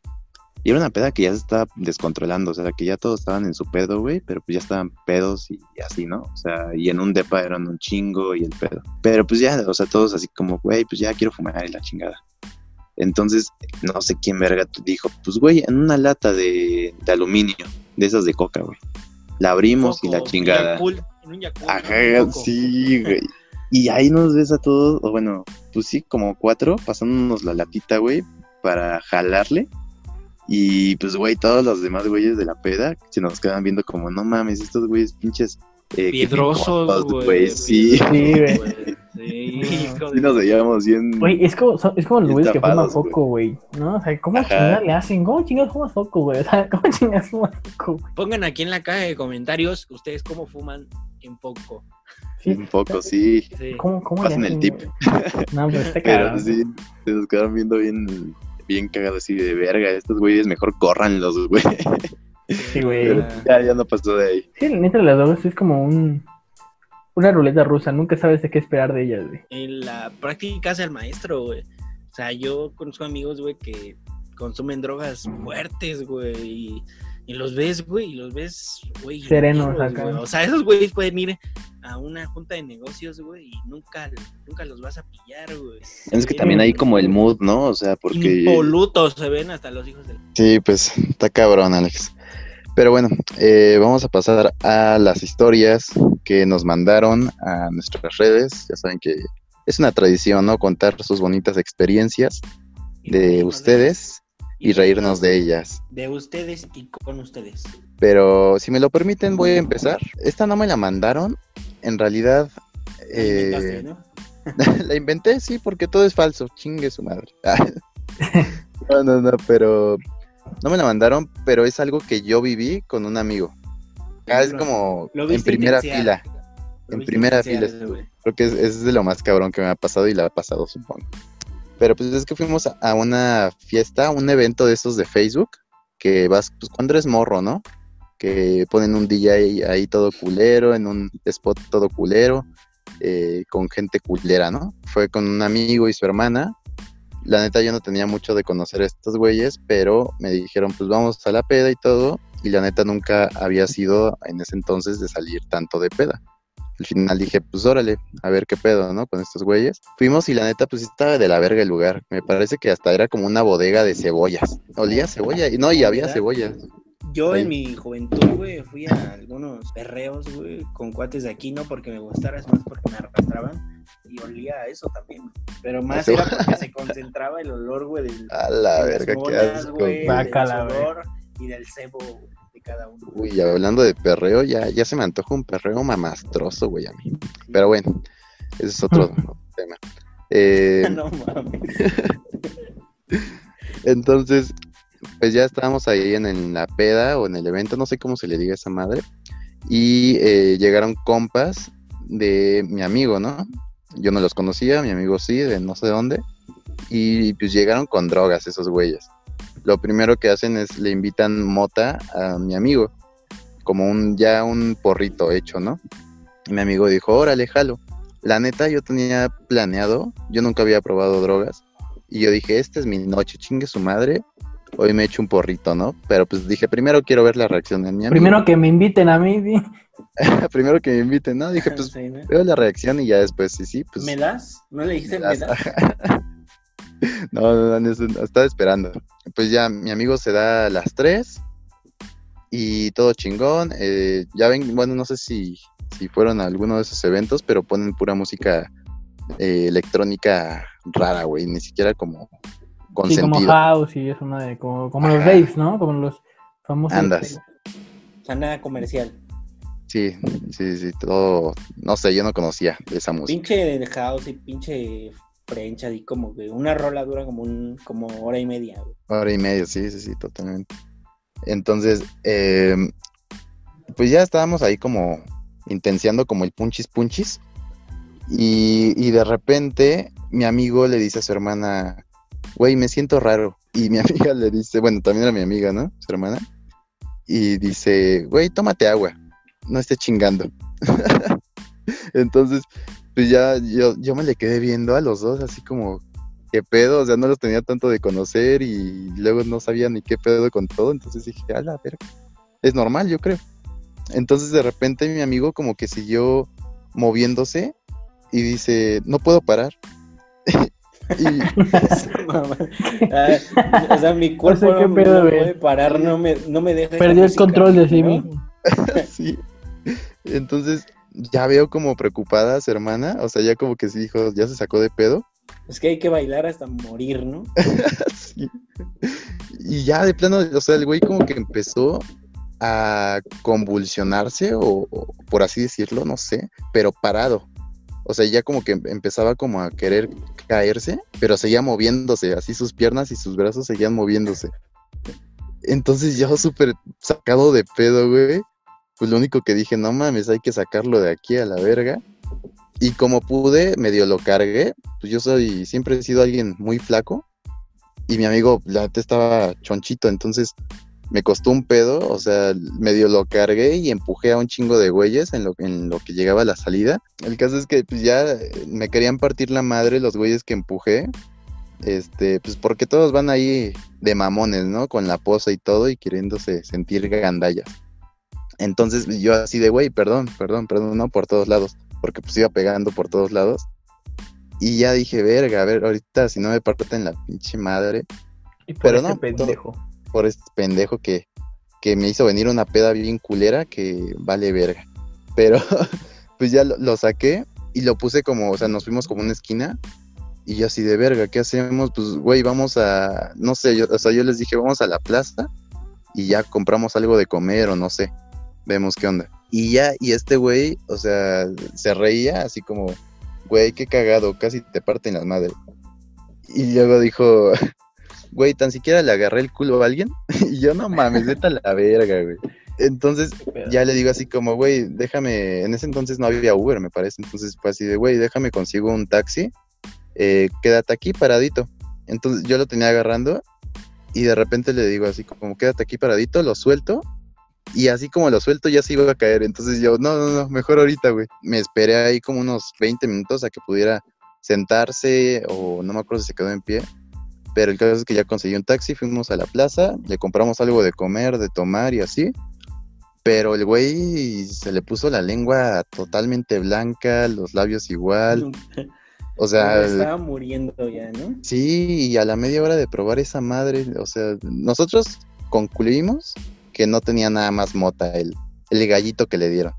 Y era una peda que ya se estaba descontrolando, o sea, que ya todos estaban en su pedo, güey, pero pues ya estaban pedos y, y así, ¿no? O sea, y en un depa eran un chingo y el pedo. Pero pues ya, o sea, todos así como, güey, pues ya quiero fumar y la chingada. Entonces, no sé quién verga dijo, pues güey, en una lata de, de aluminio, de esas de coca, güey. La abrimos y la chingada. Ajá, sí, güey. Y ahí nos ves a todos, o bueno, pues sí, como cuatro, pasándonos la latita, güey, para jalarle. Y pues, güey, todos los demás güeyes de la peda se nos quedan viendo como, no mames, estos güeyes pinches. eh, Piedrosos, güey. Sí, Sí, güey. Sí, sí nos veíamos bien. Güey, es como, son- es como los güeyes que fuman foco, güey. ¿No? O sea, ¿cómo chingados le hacen? ¿Cómo chingados fumas foco, güey? O sea, ¿cómo chingados fumas foco, güey? Pongan aquí en la caja de comentarios ustedes cómo fuman en poco. Sí. Un poco, sí. Sí. ¿Cómo, cómo le Pasen el tip. güey? No, pero está Pero cagado. sí, se nos quedaron viendo bien, bien cagados así de verga. Estos güeyes mejor córranlos, güey. Sí, güey. Ya, ya no pasó de ahí. Sí, neta de las drogas es como un una ruleta rusa, nunca sabes de qué esperar de ellas, güey. En la práctica hace el maestro, güey. O sea, yo conozco amigos, güey, que consumen drogas fuertes, güey. Y, y los ves, güey, y los ves, güey. Serenos acá. güey. O sea, esos güeyes pueden ir a una junta de negocios, güey, y nunca, nunca los vas a pillar, güey. Es que también hay como el mood, ¿no? O sea, porque... Impolutos se ven hasta los hijos del... Sí, pues está cabrón, Alex. Pero bueno, eh, vamos a pasar a las historias que nos mandaron a nuestras redes. Ya saben que es una tradición, ¿no? Contar sus bonitas experiencias de ustedes y reírnos de ellas. De ustedes y con ustedes. Pero si me lo permiten, voy a empezar. Esta no me la mandaron. En realidad, eh, ¿no? la inventé, sí, porque todo es falso. Chingue su madre. no, no, no, pero no me la mandaron, pero es algo que yo viví con un amigo. Ah, es como Lo en primera fila. Lo En primera fila. Creo que es, es de lo más cabrón que me ha pasado y la ha pasado, supongo. Pero pues es que fuimos a- una fiesta, un evento de esos de Facebook, que vas, pues cuando eres morro, ¿no? Que ponen un DJ ahí todo culero, en un spot todo culero, eh, con gente culera, ¿no? Fue con un amigo y su hermana. La neta yo no tenía mucho de conocer a estos güeyes, pero me dijeron, pues vamos a la peda y todo. Y la neta nunca había sido en ese entonces de salir tanto de peda al final dije, pues órale, a ver qué pedo, ¿no? Con estos güeyes. Fuimos y la neta, pues estaba de la verga el lugar. Me parece que hasta era como una bodega de cebollas. Olía cebolla. Y no, y había cebollas. Yo Ahí. en mi juventud, güey, fui a algunos perreos, güey, con cuates de aquí, no porque me gustara, es más porque me arrastraban y olía a eso también. Pero más era porque se concentraba el olor, güey, del A la de verga, qué asco. güey, del Guácala, güey. sudor y del cebo de cada uno. Uy, hablando de perreo, ya, ya se me antoja un perreo mamastroso, güey, a mí. Pero bueno, ese es otro tema. Eh, no mames. Entonces, pues ya estábamos ahí en, en la peda o en el evento, no sé cómo se le diga a esa madre. Y eh, llegaron compas de mi amigo, ¿no? Yo no los conocía, mi amigo sí, de no sé dónde. Y pues llegaron con drogas esos güeyes. Lo primero que hacen es le invitan mota a mi amigo, como un ya un porrito hecho, ¿no? Y mi amigo dijo, órale, jalo. La neta, yo tenía planeado, yo nunca había probado drogas. Y yo dije, esta es mi noche, chingue su madre. Hoy me echo un porrito, ¿no? Pero pues dije, primero quiero ver la reacción de mi amigo. Primero que me inviten a mí, sí. primero que me inviten, ¿no? Dije, pues Sí, ¿no? veo la reacción y ya después, sí, sí, pues. ¿Me das? ¿No le dijiste me me das. no, no, no, estaba esperando. Pues ya mi amigo se da a las 3 y todo chingón. eh, ya ven, bueno, no sé si, si fueron a alguno de esos eventos, pero ponen pura música eh, electrónica rara, güey, ni siquiera como con Sí, como house y eso, ¿no? De- como, como los raves, ¿no? Como los famosos. Andas. O sea, nada comercial. Sí, sí, sí, todo, no sé, yo no conocía de esa música. Pinche de house y pinche french, y como que una rola dura como un como hora y media, güey. Hora y media, sí, sí, sí, totalmente. Entonces, eh, pues ya estábamos ahí como intenciando como el punchis punchis. Y, y de repente mi amigo le dice a su hermana, güey, me siento raro. Y mi amiga le dice, bueno, también era mi amiga, ¿no? Su hermana. Y dice, güey, tómate agua, no esté chingando. Entonces, pues ya yo, yo me le quedé viendo a los dos así como, ¿qué pedo? O sea, no los tenía tanto de conocer y luego no sabía ni qué pedo con todo. Entonces dije, a la verga. Es normal, yo creo. Entonces de repente mi amigo como que siguió moviéndose y dice, no puedo parar. y, Ah, o sea, mi cuerpo No sé qué no, pedo, no güey. puede parar, no me, no me deja. Perdió el música, control de sí mismo. sí. Entonces ya veo como preocupada a su hermana, o sea, ya como que sí dijo, ya se sacó de pedo. Es que hay que bailar hasta morir, ¿no? Sí. Y ya de plano, o sea, el güey como que empezó a convulsionarse o, o por así decirlo, no sé, pero parado. O sea, ya como que em- empezaba como a querer caerse, pero seguía moviéndose, así sus piernas y sus brazos seguían moviéndose. Entonces yo súper sacado de pedo, güey. Pues lo único que dije, no mames, hay que sacarlo de aquí a la verga. Y como pude, medio lo cargué. Pues yo soy, siempre he sido alguien muy flaco. Y mi amigo, la estaba chonchito, entonces me costó un pedo, o sea, medio lo cargué y empujé a un chingo de güeyes en lo, en lo que llegaba a la salida. El caso es que pues ya eh, me querían partir la madre los güeyes que empujé. Este, pues porque todos van ahí de mamones, ¿no? Con la posa y todo y queriéndose sentir gandallas. Entonces yo así de, güey, perdón, perdón, perdón, no por todos lados, porque pues iba pegando por todos lados. Y ya dije, verga, a ver, ahorita si no me parten la pinche madre, Y por Pero este no, pendejo. por este pendejo que, que me hizo venir una peda bien culera que vale verga. Pero pues ya lo, lo saqué y lo puse como, o sea, nos fuimos como una esquina y yo así de verga, ¿qué hacemos? Pues, güey, vamos a, no sé, yo, o sea, yo les dije, vamos a la plaza y ya compramos algo de comer o no sé, vemos qué onda. Y ya, y este güey, o sea, se reía así como, güey, qué cagado, casi te parten las madres. Y luego dijo, güey, tan siquiera le agarré el culo a alguien. y yo, no mames, vete a la verga, güey. Entonces, ya le digo así como, güey, déjame, en ese entonces no había Uber, me parece, entonces fue así de, güey, déjame consigo un taxi, eh, quédate aquí paradito. Entonces yo lo tenía agarrando y de repente le digo así como, quédate aquí paradito, lo suelto y así como lo suelto ya se iba a caer. Entonces yo, no, no, no, mejor ahorita, güey. Me esperé ahí como unos 20 minutos a que pudiera sentarse o no me acuerdo si se quedó en pie. Pero el caso es que ya conseguí un taxi, fuimos a la plaza, le compramos algo de comer, de tomar y así. Pero el güey se le puso la lengua totalmente blanca, los labios igual. O sea, estaba muriendo ya, ¿no? sí, y a la media hora de probar esa madre, o sea, nosotros concluimos que no tenía nada más mota el, el gallito que le dieron,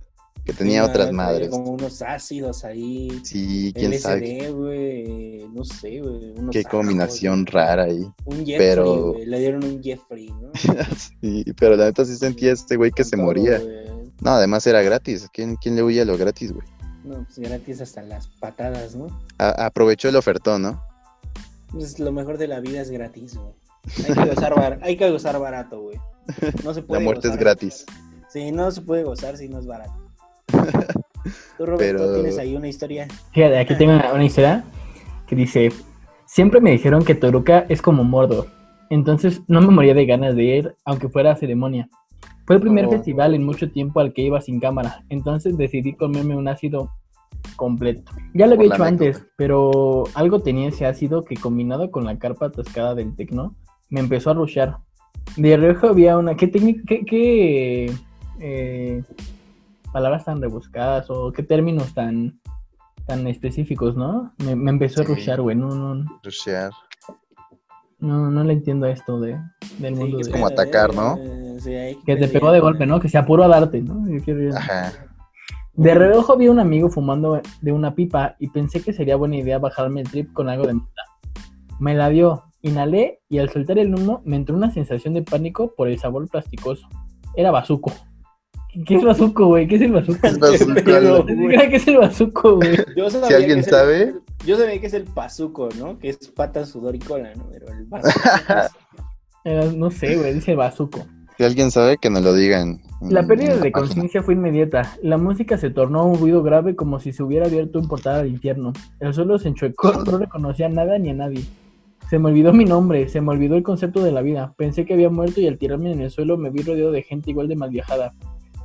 que tenía otras madres. Como unos ácidos ahí. Sí, quién sabe LSD, güey. No sé, güey. qué combinación rara ahí. Un Jeffrey, pero-. Le dieron un Jeffrey, ¿no? Sí, pero la neta sí sentía este güey que se todo, moría. No, además era gratis. ¿Quién, quién le huye a lo gratis, güey? No, pues gratis hasta las patadas, ¿no? A- aprovechó el ofertón, ¿no? Pues lo mejor de la vida es gratis, güey. Hay que gozar, bar- hay que gozar barato, güey. No se La puede muerte es gratis. Sí, no se puede gozar si no es barato. Tú, Roberto, Pero- tienes ahí una historia. Fíjate, aquí tengo una, una historia que dice: Siempre me dijeron que Toruca es como Mordor. Entonces no me moría de ganas de ir, aunque fuera a ceremonia. Fue el primer Oh. festival en mucho tiempo al que iba sin cámara. Entonces decidí comerme un ácido completo. Ya lo había la hecho antes, pero algo tenía ese ácido que combinado con la carpa atascada del tecno, me empezó a rushear. De reojo había una... ¿Qué técnica? ¿Qué, qué, eh, palabras tan rebuscadas o qué términos tan tan específicos, ¿no? Me, me empezó a Sí. rushear, güey. No, no, Rushear. no, no le entiendo a esto de, del mundo qué de- como atacar, ¿no? Eh, sí, hay que te pegó de ¿no? golpe, ¿no? Que se apuró a darte, ¿no? Yo quiero- Ajá. De reojo vi a un amigo fumando de una pipa y pensé que sería buena idea bajarme el trip con algo de mota. Me la dio, inhalé y al soltar el humo me entró una sensación de pánico por el sabor plasticoso. Era bazuco. ¿Qué es bazuco, güey? ¿Qué es el bazuco? ¿Qué es el bazuco, güey? Si alguien el- sabe. yo sabía que es el pazuco, ¿no? Que es pata, sudor y cola, ¿no? Pero el bazuco es- no sé, güey, dice bazuco. Si alguien sabe, que nos lo digan. La pérdida la de conciencia fue inmediata. La música se tornó un ruido grave como si se hubiera abierto un portal al infierno. El suelo se enchuecó, no reconocía nada ni a nadie. Se me olvidó mi nombre, se me olvidó el concepto de la vida. Pensé que había muerto y al tirarme en el suelo me vi rodeado de gente igual de mal viajada.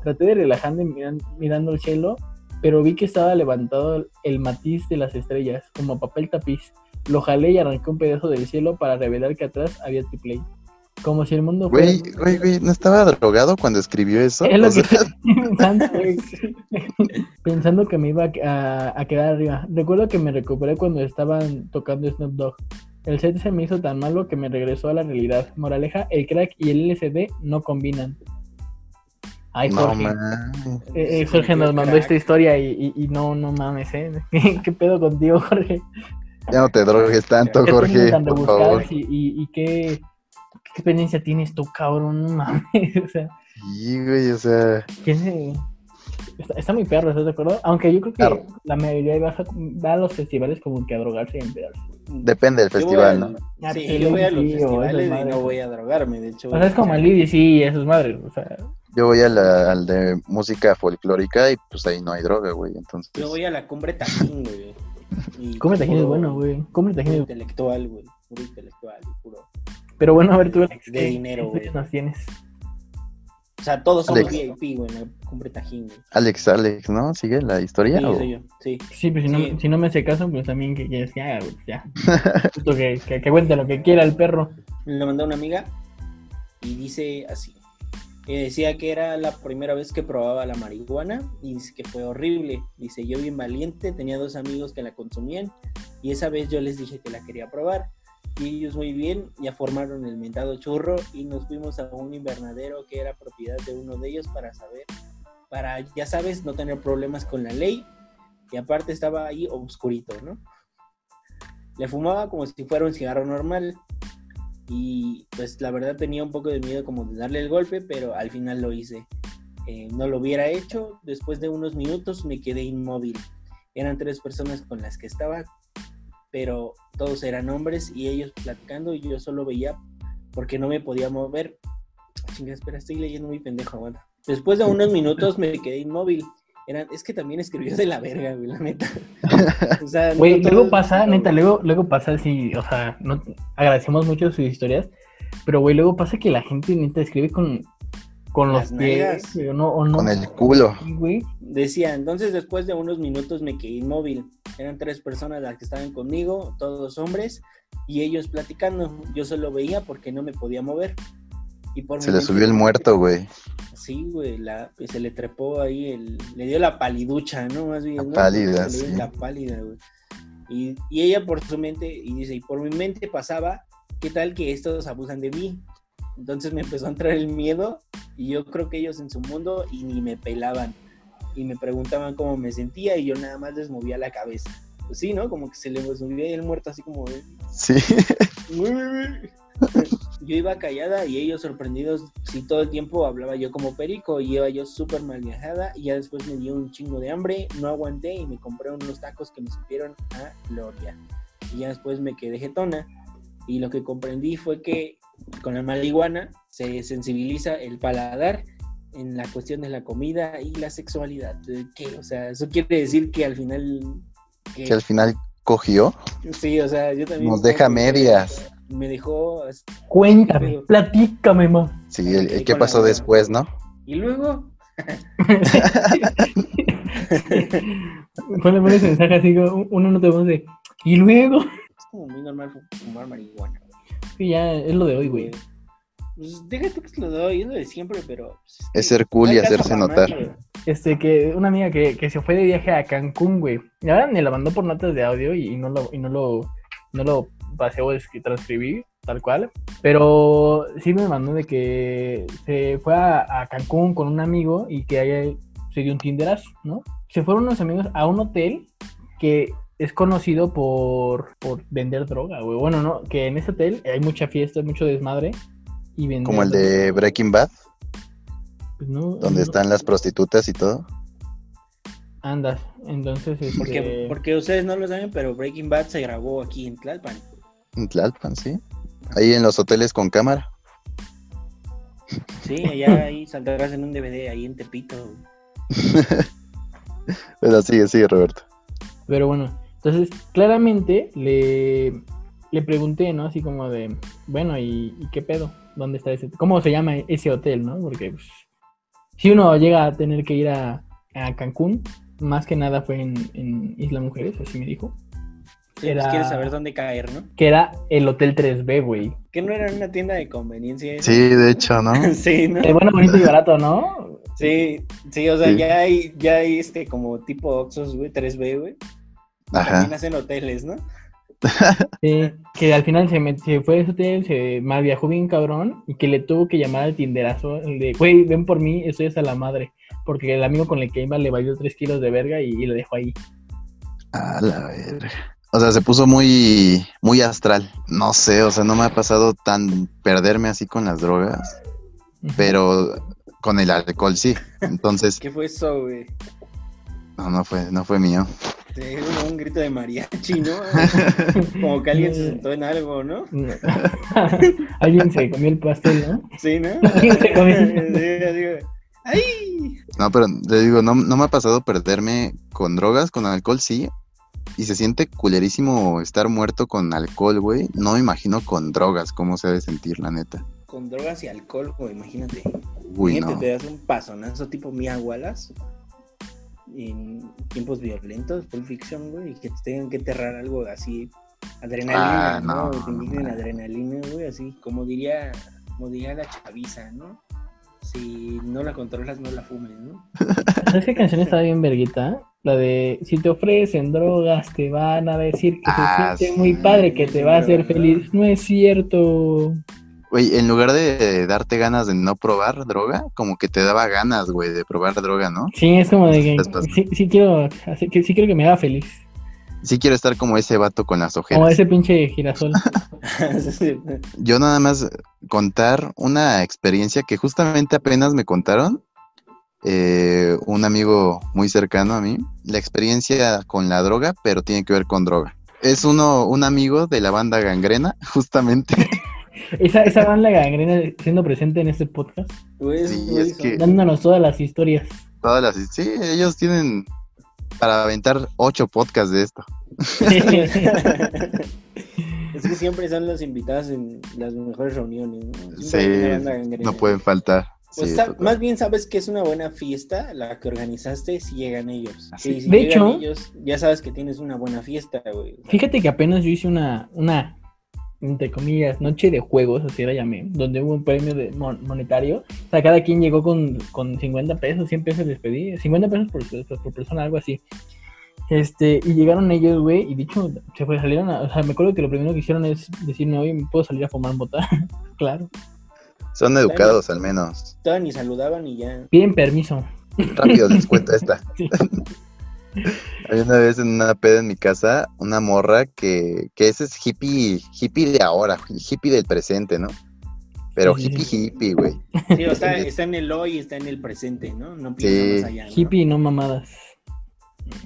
Traté de relajarme miran- mirando el cielo, pero vi que estaba levantado el matiz de las estrellas, como papel tapiz. Lo jalé y arranqué un pedazo del cielo para revelar que atrás había triple. Como si el mundo fuera... Güey, güey, güey, ¿no estaba drogado cuando escribió eso? Es lo que sea, pensando, que me iba a, a- a quedar arriba. Recuerdo que me recuperé cuando estaban tocando Snoop Dogg. El set se me hizo tan malo que me regresó a la realidad. Moraleja, el crack y el LSD no combinan. Ay, Jorge. Eh, eh, Jorge nos mandó esta historia y, y- y no, no mames, ¿eh? ¿Qué, pedo contigo, Jorge? Ya no te drogues tanto, ¿Qué Jorge, técnicas tan por favor. rebuscadas y, y- y qué, qué experiencia tienes tú, cabrón? No mames, o sea... Sí, güey, o sea, Tiene... Está, está muy perro, ¿estás de acuerdo? Aunque yo creo que Claro. la mayoría va a, va a los festivales como que a drogarse y a empedarse. Depende del festival, al- ¿no? Sí, yo voy a los sí, festivales y no voy a drogarme, de hecho. O sea, es como el Liddy, sí, esas madres, o sea... Yo voy a la- al de música folclórica y pues ahí no hay droga, güey, entonces. Yo voy a la cumbre Tajín, güey. Y Come tajín es bueno, güey. Come tajín es intelectual, güey. Puro intelectual, y puro. Pero bueno, a ver tú, Alex, De ¿qué dinero, güey. nos tienes? O sea, todos somos Alex. VIP, güey, en cumbre Tajín, güey. Alex, Alex, ¿no? ¿Sigue la historia? Sí, o- soy yo, sí. Sí, pues si no, si no me hace caso, pues también que, que, que haga, güey, ya. Que, que, que cuente lo que quiera el perro. Me lo mandó una amiga y dice así. Eh, decía que era la primera vez que probaba la marihuana y dice que fue horrible. Dice, yo bien valiente, tenía dos amigos que la consumían y esa vez yo les dije que la quería probar. Y ellos muy bien, ya formaron el mentado churro y nos fuimos a un invernadero que era propiedad de uno de ellos para saber, para, ya sabes, no tener problemas con la ley. Y aparte estaba ahí obscurito, ¿no? Le fumaba como si fuera un cigarro normal y pues la verdad tenía un poco de miedo como de darle el golpe, pero al final lo hice. Eh, no lo hubiera hecho, después de unos minutos me quedé inmóvil. Eran tres personas con las que estaba, pero todos eran hombres y ellos platicando y yo solo veía porque no me podía mover. Chinga, espera, estoy leyendo muy pendejo, aguanta. Después de unos minutos me quedé inmóvil. Eran, es que también escribió de la verga, güey, la neta. O sea, Güey, no luego pasa, neta, luego, luego pasa así, o sea, no, agradecemos mucho sus historias, pero güey, luego pasa que la gente neta escribe con, con los pies, nalgas. güey, o no, o no. Con el culo. Güey. Decía, entonces después de unos minutos me quedé inmóvil. Eran tres personas las que estaban conmigo, todos hombres, y ellos platicando. Yo solo veía porque no me podía mover. Y por Se le subió el muerto, güey. Sí, güey, la, se le trepó ahí, el, le dio la paliducha, ¿no? Más bien, La ¿no? pálida, Se le dio sí. La pálida, güey. Y, y ella por su mente, y dice, y por mi mente pasaba, ¿qué tal que estos abusan de mí? Entonces me empezó a entrar el miedo, y yo creo que ellos en su mundo, y ni me pelaban, y me preguntaban cómo me sentía, y yo nada más les movía la cabeza. Pues sí, ¿no? Como que se le ahí el muerto así como... Sí. yo iba callada y ellos sorprendidos, si todo el tiempo hablaba yo como perico y iba yo súper mal viajada y ya después me dio un chingo de hambre, no aguanté y me compré unos tacos que me supieron a gloria. Y ya después me quedé jetona y lo que comprendí fue que con la marihuana se sensibiliza el paladar en la cuestión de la comida y la sexualidad. ¿Qué? O sea, eso quiere decir que al final... que- Que al final cogió. Sí, o sea, yo también... Nos deja medias. Me dejó Cuéntame, platícame, ma. Sí, el, qué pasó la- después, ¿no? Y luego, Ponle, ese mensaje así, uno no te de. Y luego, es como muy normal fu- fumar marihuana. sí, ya es lo de hoy, güey. Pues déjate que se lo doy, es lo de siempre, pero. pues, Es ser cool no y hacerse notar. más. Este, que una amiga que, que se fue de viaje a Cancún, güey. Y ahora me la mandó por notas de audio y, y no lo, y no lo, no lo pasé o es que transcribí, tal cual. Pero sí me mandó de que se fue a, a Cancún con un amigo y que ahí se dio un tinderazo, ¿no? Se fueron unos amigos a un hotel que es conocido por, por vender droga, güey. Bueno, no, que en ese hotel hay mucha fiesta, mucho desmadre. Y vender Como el de. Breaking Bad, Pues no, donde no están las prostitutas y todo. Andas, entonces... Porque, este, porque ustedes no lo saben, pero Breaking Bad se grabó aquí en Tlalpan. En Tlalpan, sí. Ahí en los hoteles con cámara. Sí, allá ahí saldrás en un DVD ahí en Tepito. Pero sigue, sigue, Roberto. Pero bueno, entonces claramente le, le pregunté, ¿no? Así como de, bueno, ¿y, y qué pedo? ¿Dónde está ese? ¿Cómo se llama ese hotel, no? Porque pues, si uno llega a tener que ir a, a Cancún, más que nada fue en, en Isla Mujeres, así me dijo. Sí, Era- pues quieres saber dónde caer, ¿no? Que era el Hotel 3B, güey. Que no era una tienda de conveniencia. eso? Sí, de hecho, ¿no? sí, ¿no? Eh, bueno, bonito y barato, ¿no? Sí, sí, o sea, Sí. ya hay, ya hay este como tipo Oxxos, güey, 3B, güey. Ajá. También hacen hoteles, ¿no? Sí, que al final se, met- se fue a ese hotel, se mal viajó bien cabrón y que le tuvo que llamar al tinderazo, el de, güey, ven por mí, estoy hasta la madre. Porque el amigo con el que iba le valió 3 kilos de verga y, y lo dejó ahí. A la verga. O sea, se puso muy, muy astral. No sé, o sea, no me ha pasado tan perderme así con las drogas, pero con el alcohol sí. Entonces, ¿Qué fue eso, güey? no, no fue, no fue mío. Sí, un, un grito de mariachi, ¿no? Como que alguien se sentó en algo, ¿no? Alguien se comió el pastel, ¿no? Sí, ¿no? ¿Quién se comió? Sí, así, güey. ¡Ay! No, pero le digo, no, no me ha pasado perderme con drogas, con alcohol sí. Y se siente culerísimo estar muerto con alcohol, güey. No me imagino con drogas, cómo se debe sentir, la neta. Con drogas y alcohol, güey, imagínate. Uy, Imagínate, no. te das un pasonazo tipo Mia Wallace en tiempos violentos, Pulp Fiction, güey, y que te tengan que enterrar algo así, adrenalina, Ah, ¿no? no, no. adrenalina, güey, así, como diría, como diría la chaviza, ¿no? Si no la controlas, no la fumes, ¿no? ¿Sabes qué canción está bien verguita? La de si te ofrecen drogas te van a decir que Ah, se siente sí, muy padre, que te va a hacer feliz. No es cierto. Güey, en lugar de darte ganas de no probar droga, como que te daba ganas, güey, de probar droga, ¿no? Sí, es como de que sí, sí quiero, así que sí quiero que me haga feliz. Sí quiero estar como ese vato con las ojeras. Como ese pinche girasol. Yo nada más contar una experiencia que justamente apenas me contaron eh, un amigo muy cercano a mí, la experiencia con la droga, pero tiene que ver con droga. Es uno, un amigo de la banda Gangrena, justamente. Esa, esa banda gangrena siendo presente en este podcast, Güey, Sí, güey, es que- son- Eh, dándonos todas las historias. Todas las, sí, ellos tienen para aventar ocho podcasts de esto. es que siempre son los invitados en las mejores reuniones, ¿no? Sí, no pueden faltar. Pues Sí, más bien sabes que es una buena fiesta la que organizaste si llegan ellos. Así Sí, si De llegan hecho- ellos, ya sabes que tienes una buena fiesta, güey. O sea, Fíjate que apenas yo hice una, una, entre comillas, noche de juegos, así la llamé, donde hubo un premio de mon- monetario. O sea, cada quien llegó con, con 50 pesos, 100 pesos les pedí, 50 pesos por, por persona, algo así. Este, y llegaron ellos, güey, y dicho, se fue, salieron a, o sea, me acuerdo que lo primero que hicieron es decirme, oye, ¿puedo salir a fumar mota? claro. Son educados al menos. Todavía ni saludaban y ya. Piden permiso. Rápido les cuento esta. Sí. Había una vez en una peda en mi casa, una morra que, que ese es hippie, hippie de ahora, hippie del presente, ¿no? Pero Sí, hippie, sí. hippie, güey. Sí, o está, está en el hoy, está en el presente, ¿no? No piensa Sí. más allá. ¿no? Hippie, no mamadas.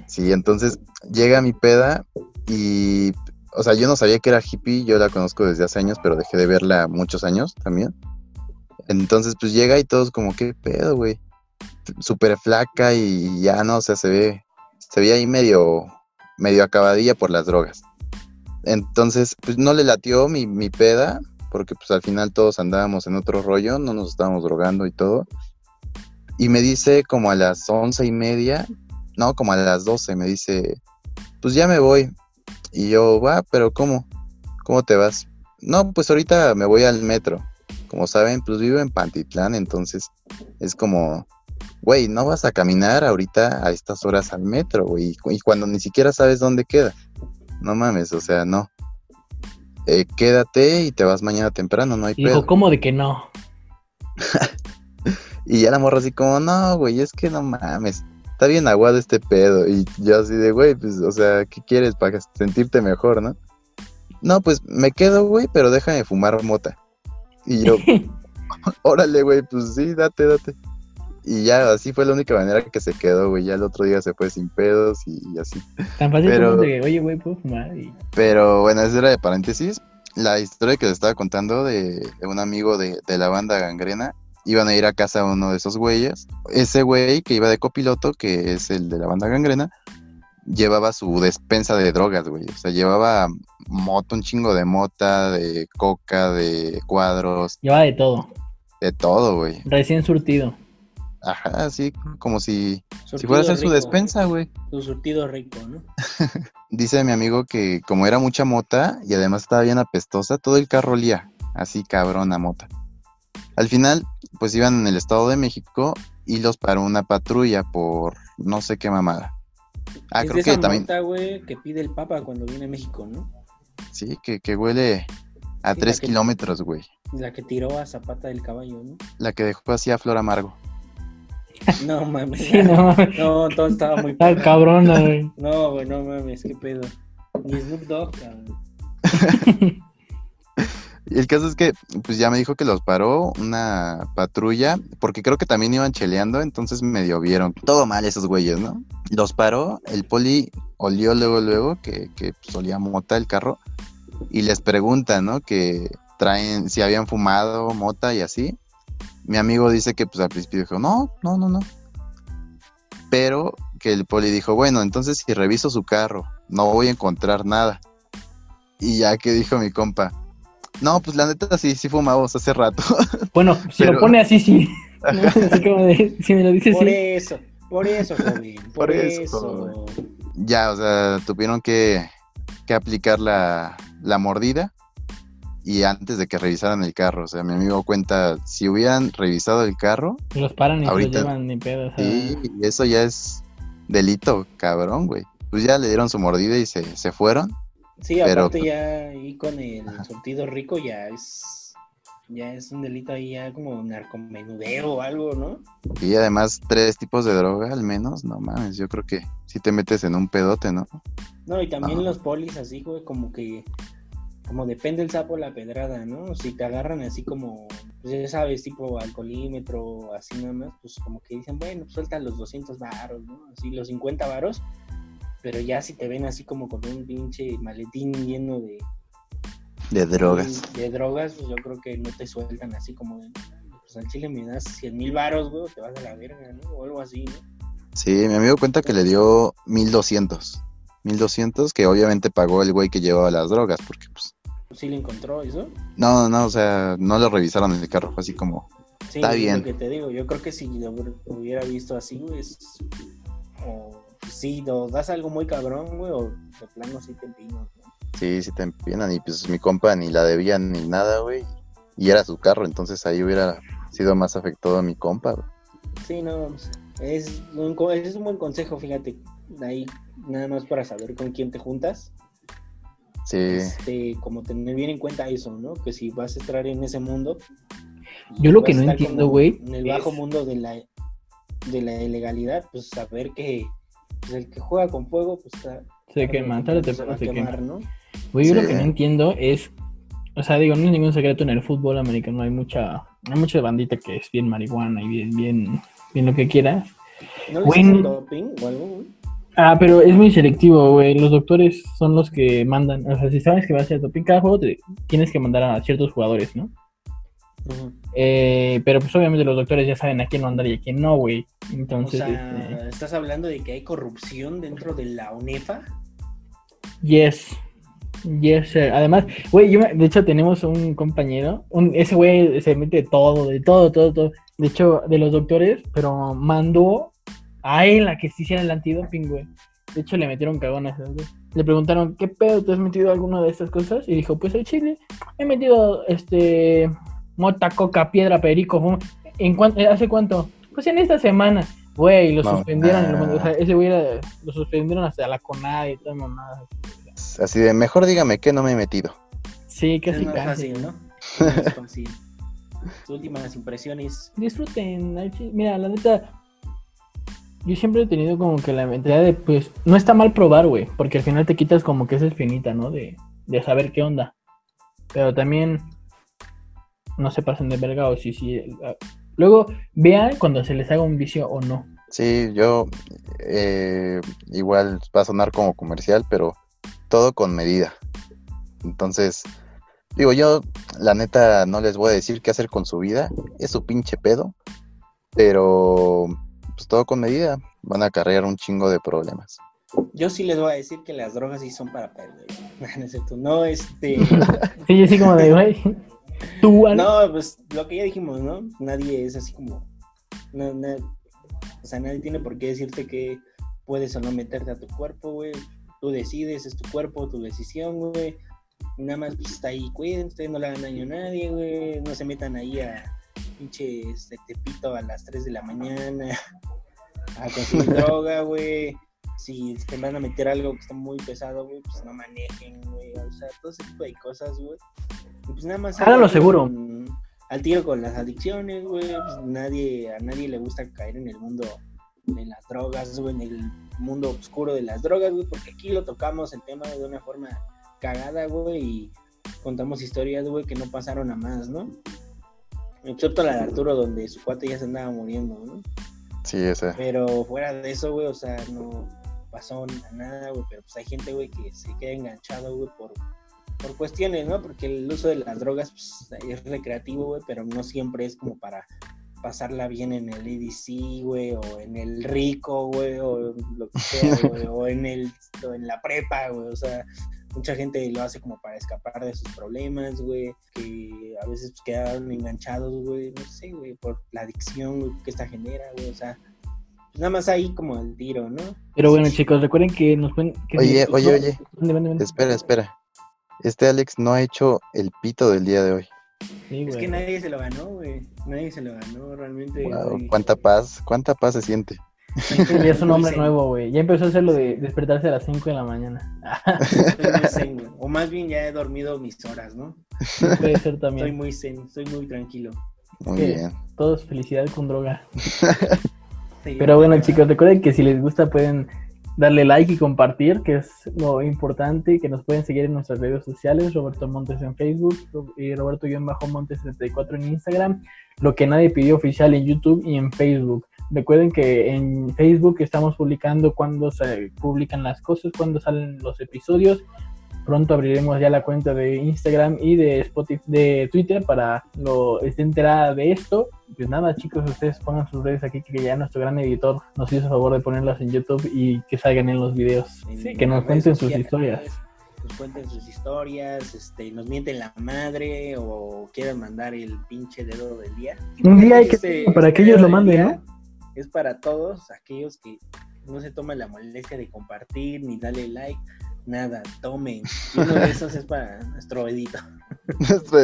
Sí, entonces llega mi peda y, o sea, yo no sabía que era hippie, yo la conozco desde hace años, pero dejé de verla muchos años también. Entonces, pues llega y todos como, ¿qué pedo, güey? Súper flaca y ya no, o sea, se ve, se ve ahí medio, medio acabadilla por las drogas. Entonces, pues no le latió mi, mi peda, porque pues al final todos andábamos en otro rollo, no nos estábamos drogando y todo. Y me dice como a las once y media, no, como a las doce, me dice, pues ya me voy. Y yo, va, pero ¿cómo? ¿Cómo te vas? No, pues ahorita me voy al metro. Como saben, pues vivo en Pantitlán, entonces es como, güey, no vas a caminar ahorita a estas horas al metro, güey, y cu- y cuando ni siquiera sabes dónde queda. No mames, o sea, no. Eh, quédate y te vas mañana temprano, no hay Y dijo, pedo. ¿cómo de que no? Y ya la morra así como, no, güey, es que no mames, está bien aguado este pedo. Y yo así de, güey, pues, o sea, ¿qué quieres para sentirte mejor, no? No, pues me quedo, güey, pero déjame fumar mota. Y yo, órale, güey, pues sí, date, date. Y ya, así fue la única manera que se quedó, güey. Ya el otro día se fue sin pedos y, y así. Tan fácil Pero- como de oye, güey, ¿puedo fumar? Y... Pero bueno, eso era de paréntesis. La historia que les estaba contando de, de un amigo de, de la banda gangrena iban a ir a casa de uno de esos güeyes. Ese güey que iba de copiloto, que es el de la banda gangrena, llevaba su despensa de drogas, güey. O sea, llevaba moto, un chingo de mota, de coca, de cuadros, Lleva de todo. de todo, güey. Recién surtido. Ajá, así como si, si fuera a hacer su despensa, güey. Su surtido rico, ¿no? Dice mi amigo que como era mucha mota y además estaba bien apestosa, todo el carro olía así cabrón a mota. Al final, pues iban en el Estado de México y los paró una patrulla por no sé qué mamada. Ah, es creo de que esa también, mota, güey, que pide el Papa cuando viene a México, ¿no? sí, que, que huele a Sí, tres que- kilómetros, güey. La que tiró a Zapata del caballo, ¿no? La que dejó así a Flor Amargo. No mames. Sí, no. No, entonces estaba muy Está cabrona, güey. No, güey, no mames, qué pedo. Ni Snoop Dogg, cabrón. El caso es que, pues ya me dijo que los paró una patrulla, porque creo que también iban cheleando, entonces medio vieron. Todo mal esos güeyes, ¿no? Los paró, el poli olió luego, luego, que, que pues, olía mota el carro, y les pregunta, ¿no? Que traen, si habían fumado mota y así. Mi amigo dice que pues al principio dijo, no, no, no, no. Pero que el poli dijo, bueno, entonces si reviso su carro, no voy a encontrar nada. Y ya que dijo mi compa, no, pues la neta sí, sí fumamos hace rato. Bueno, si Pero- lo pone así, sí. ¿no? Así como de- si me lo dices, Por sí. eso, por eso, joven. Por, Por eso, eso. ya, o sea, tuvieron que, que aplicar la, la mordida y antes de que revisaran el carro. O sea, mi amigo cuenta, si hubieran revisado el carro, Los paran y Ahorita- los llevan ni pedo. o sea, sí, eso ya es delito, cabrón, güey. Pues ya le dieron su mordida y se, se fueron. Sí, Pero- aparte ya ahí con el surtido rico ya es ya es un delito ahí ya como narcomenudeo o algo, ¿no? Y además tres tipos de droga al menos, no mames, yo creo que si te metes en un pedote, ¿no? No, y también Ajá. los polis así, güey, como que como depende el sapo la pedrada, ¿no? Si te agarran así como, pues ya sabes, tipo alcoholímetro, así nada más, pues como que dicen, bueno, pues suelta los 200 varos, ¿no? Así los 50 varos, pero ya si te ven así como con un pinche maletín lleno de, De drogas. de drogas, pues yo creo que no te sueltan así como de, pues al chile me das 100 mil varos, güey, te vas a la verga, ¿no? O algo así, ¿no? Sí, mi amigo cuenta que le dio 1200. 1200 que obviamente pagó el güey que llevaba las drogas, porque pues... Sí le encontró eso. No, no, no, o sea, no lo revisaron en el carro, fue así como... Sí, Está es bien. Lo que te digo, yo creo que si lo hubiera- hubiera visto así, güey, es- o sí, o das algo muy cabrón, güey, o de plano sí te empinas, ¿no? Sí, sí te empinan y pues mi compa ni la debían ni nada, güey. Y era su carro, entonces ahí hubiera sido más afectado a mi compa, güey. Sí, no, es un, es un buen consejo, fíjate, ahí nada más para saber con quién te juntas, Sí, este, como tener bien en cuenta eso, ¿no? Que si vas a estar en ese mundo. Yo lo que no entiendo, güey, En el bajo es- mundo de la, de la ilegalidad, pues saber que pues, el que juega con fuego, pues está... Se quema, tarde o se va a quema. quemar, ¿no? Güey, yo lo que no entiendo es, o sea, digo, no es ningún secreto en el fútbol americano, hay mucha, hay mucha bandita que es bien marihuana y bien, bien, bien lo que quieras. ¿No hacen doping o algo, güey? Ah, pero es muy selectivo, güey. Los doctores son los que mandan. O sea, si sabes que va a ser doping cada juego, te- tienes que mandar a ciertos jugadores, ¿no? Eh, pero pues obviamente los doctores ya saben a quién mandar y a quién no, güey. O Entonces, sea, este, ¿estás hablando de que hay corrupción dentro de la UNEFA? yes. Yes, sir. Además, güey, de hecho tenemos un compañero, un, ese güey se mete de todo, de todo, todo, todo. De hecho, de los doctores, pero mandó a él a que se hiciera el antidoping, güey. De hecho, le metieron cagonas. ¿sabes? Le preguntaron, ¿qué pedo? ¿Te has metido alguna de estas cosas? Y dijo, pues el chile, he metido, este, mota, coca, piedra, perico. fuma". ¿En cuán- eh, ¿Hace cuánto? Pues en esta semana. Güey, lo No, suspendieron. ah. o sea, ese güey era- lo suspendieron hasta la conada y todo, mamadas. así de mejor dígame que no me he metido. Sí, Es casi, más casi. fácil, ¿no? Es más fácil. Tus últimas impresiones. disfruten. Mira, la neta, yo siempre he tenido como que la mentalidad de, pues, no está mal probar, güey, porque al final te quitas como que esa espinita, ¿no? De, de saber qué onda. Pero también no se pasen de verga o si, si. ah, Luego vean cuando se les haga un vicio o no. Sí, yo eh, igual va a sonar como comercial, pero todo con medida. Entonces, Digo, yo, la neta, no les voy a decir qué hacer con su vida. Es su pinche pedo. Pero, pues todo con medida. Van a acarrear un chingo de problemas. Yo sí les voy a decir que las drogas sí son para perder. No, este. Sí, así como de, güey. No, pues lo que ya dijimos, ¿no? Nadie es así como. o sea, nadie tiene por qué decirte que puedes o no meterte a tu cuerpo, güey. Tú decides, es tu cuerpo, tu decisión, güey. Nada más pues, está ahí, cuídense, no le hagan daño a nadie, güey. No se metan ahí a pinche este, tepito a las 3 de la mañana a consumir droga, güey. Si te van a meter algo que está muy pesado, güey, pues no manejen, güey. O sea, todo ese tipo de cosas, güey. Y pues nada más. Al tiro seguro. con- Al tiro con las adicciones, güey. Pues nadie, a nadie le gusta caer en el mundo de las drogas, güey, en el mundo oscuro de las drogas, güey, porque aquí lo tocamos el tema de una forma cagada, güey, y contamos historias, güey, que no pasaron a más, ¿no? Excepto la de Arturo, donde su cuate ya se andaba muriendo, ¿no? Sí, ese. Pero fuera de eso, güey, o sea, no pasó nada, güey, pero pues hay gente, güey, que se queda enganchado, güey, por, por cuestiones, ¿no? Porque el uso de las drogas pues, es recreativo, güey, pero no siempre es como para pasarla bien en el EDC, güey, o en el rico, güey, o lo que sea, güey, o en el o en la prepa, güey, o sea, mucha gente lo hace como para escapar de sus problemas, güey, que a veces pues, quedaron enganchados, güey, no sé, güey, por la adicción, güey, que esta genera, güey, o sea, nada más ahí como el tiro, ¿no? Pero bueno, chicos, recuerden que nos pueden. que Oye, si- oye, no, oye. vende, vende, vende. Espera, espera. Este Alex no ha hecho el pito del día de hoy. Sí, Es que nadie se lo ganó, güey, nadie se lo ganó, realmente. Wow, güey. cuánta paz, cuánta paz se siente. Ya es un hombre nuevo, güey. Ya empezó a hacer lo de despertarse a las 5 de la mañana. Estoy muy zen, güey. O más bien ya he dormido mis horas, ¿no? Puede ser Estoy también. muy zen, estoy muy tranquilo. Muy Sí. bien. Todos felicidad con droga. Sí, Pero bueno, chicos, recuerden que si les gusta pueden darle like y compartir, que es lo importante, que nos pueden seguir en nuestras redes sociales, Roberto Montes en Facebook y Roberto-Montes74 en Instagram, lo que nadie pidió oficial en YouTube y en Facebook. Recuerden que en Facebook estamos publicando cuando se publican las cosas, cuando salen los episodios. Pronto abriremos ya la cuenta de Instagram y de Spotify, de Twitter para lo esté enterada de esto. Pues nada, chicos, ustedes pongan sus redes aquí que ya nuestro gran editor nos hizo favor de ponerlas en YouTube y que salgan en los videos. En Sí, que nos cuenten sus historias. Nos cuenten sus historias, este, nos mienten la madre o quieran mandar el pinche dedo del día. Un día hay que Este- para este que ellos lo manden. Es para todos aquellos que no se toman la molestia de compartir ni darle like, nada, tomen. Y uno de esos es para nuestro edito. Nuestro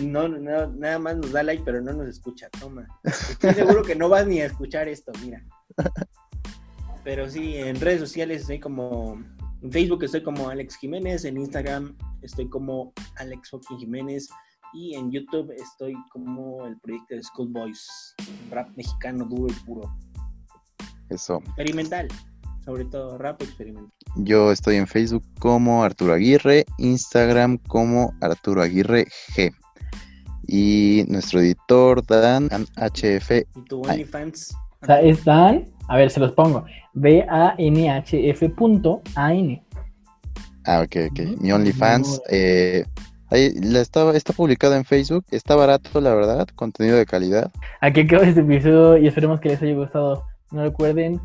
No, no, nada más nos da like, pero no nos escucha. Toma. Estoy seguro que no vas ni a escuchar esto, mira. Pero sí, en redes sociales estoy como. En Facebook estoy como Alex Jiménez, en Instagram estoy como Alex fucking Jiménez y en YouTube estoy como el proyecto de Schoolboys, rap mexicano duro y puro. Eso. Experimental, sobre todo rap experimental. Yo estoy en Facebook como Arturo Aguirre, Instagram como Arturo Aguirre G. Y nuestro editor Dan HF. Y tu. OnlyFans. O sea, es Dan, a ver, se los pongo. D-A-N-H-F punto A-N. Ah, ok, ok. Mi OnlyFans. eh, ahí la está, está publicado en Facebook. Está barato, la verdad. Contenido de calidad. Aquí acaba este episodio y esperemos que les haya gustado. No recuerden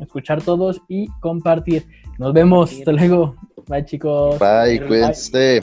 escuchar todos y compartir. Nos vemos. Hasta luego. Bye, chicos. Bye, Bye. cuídense.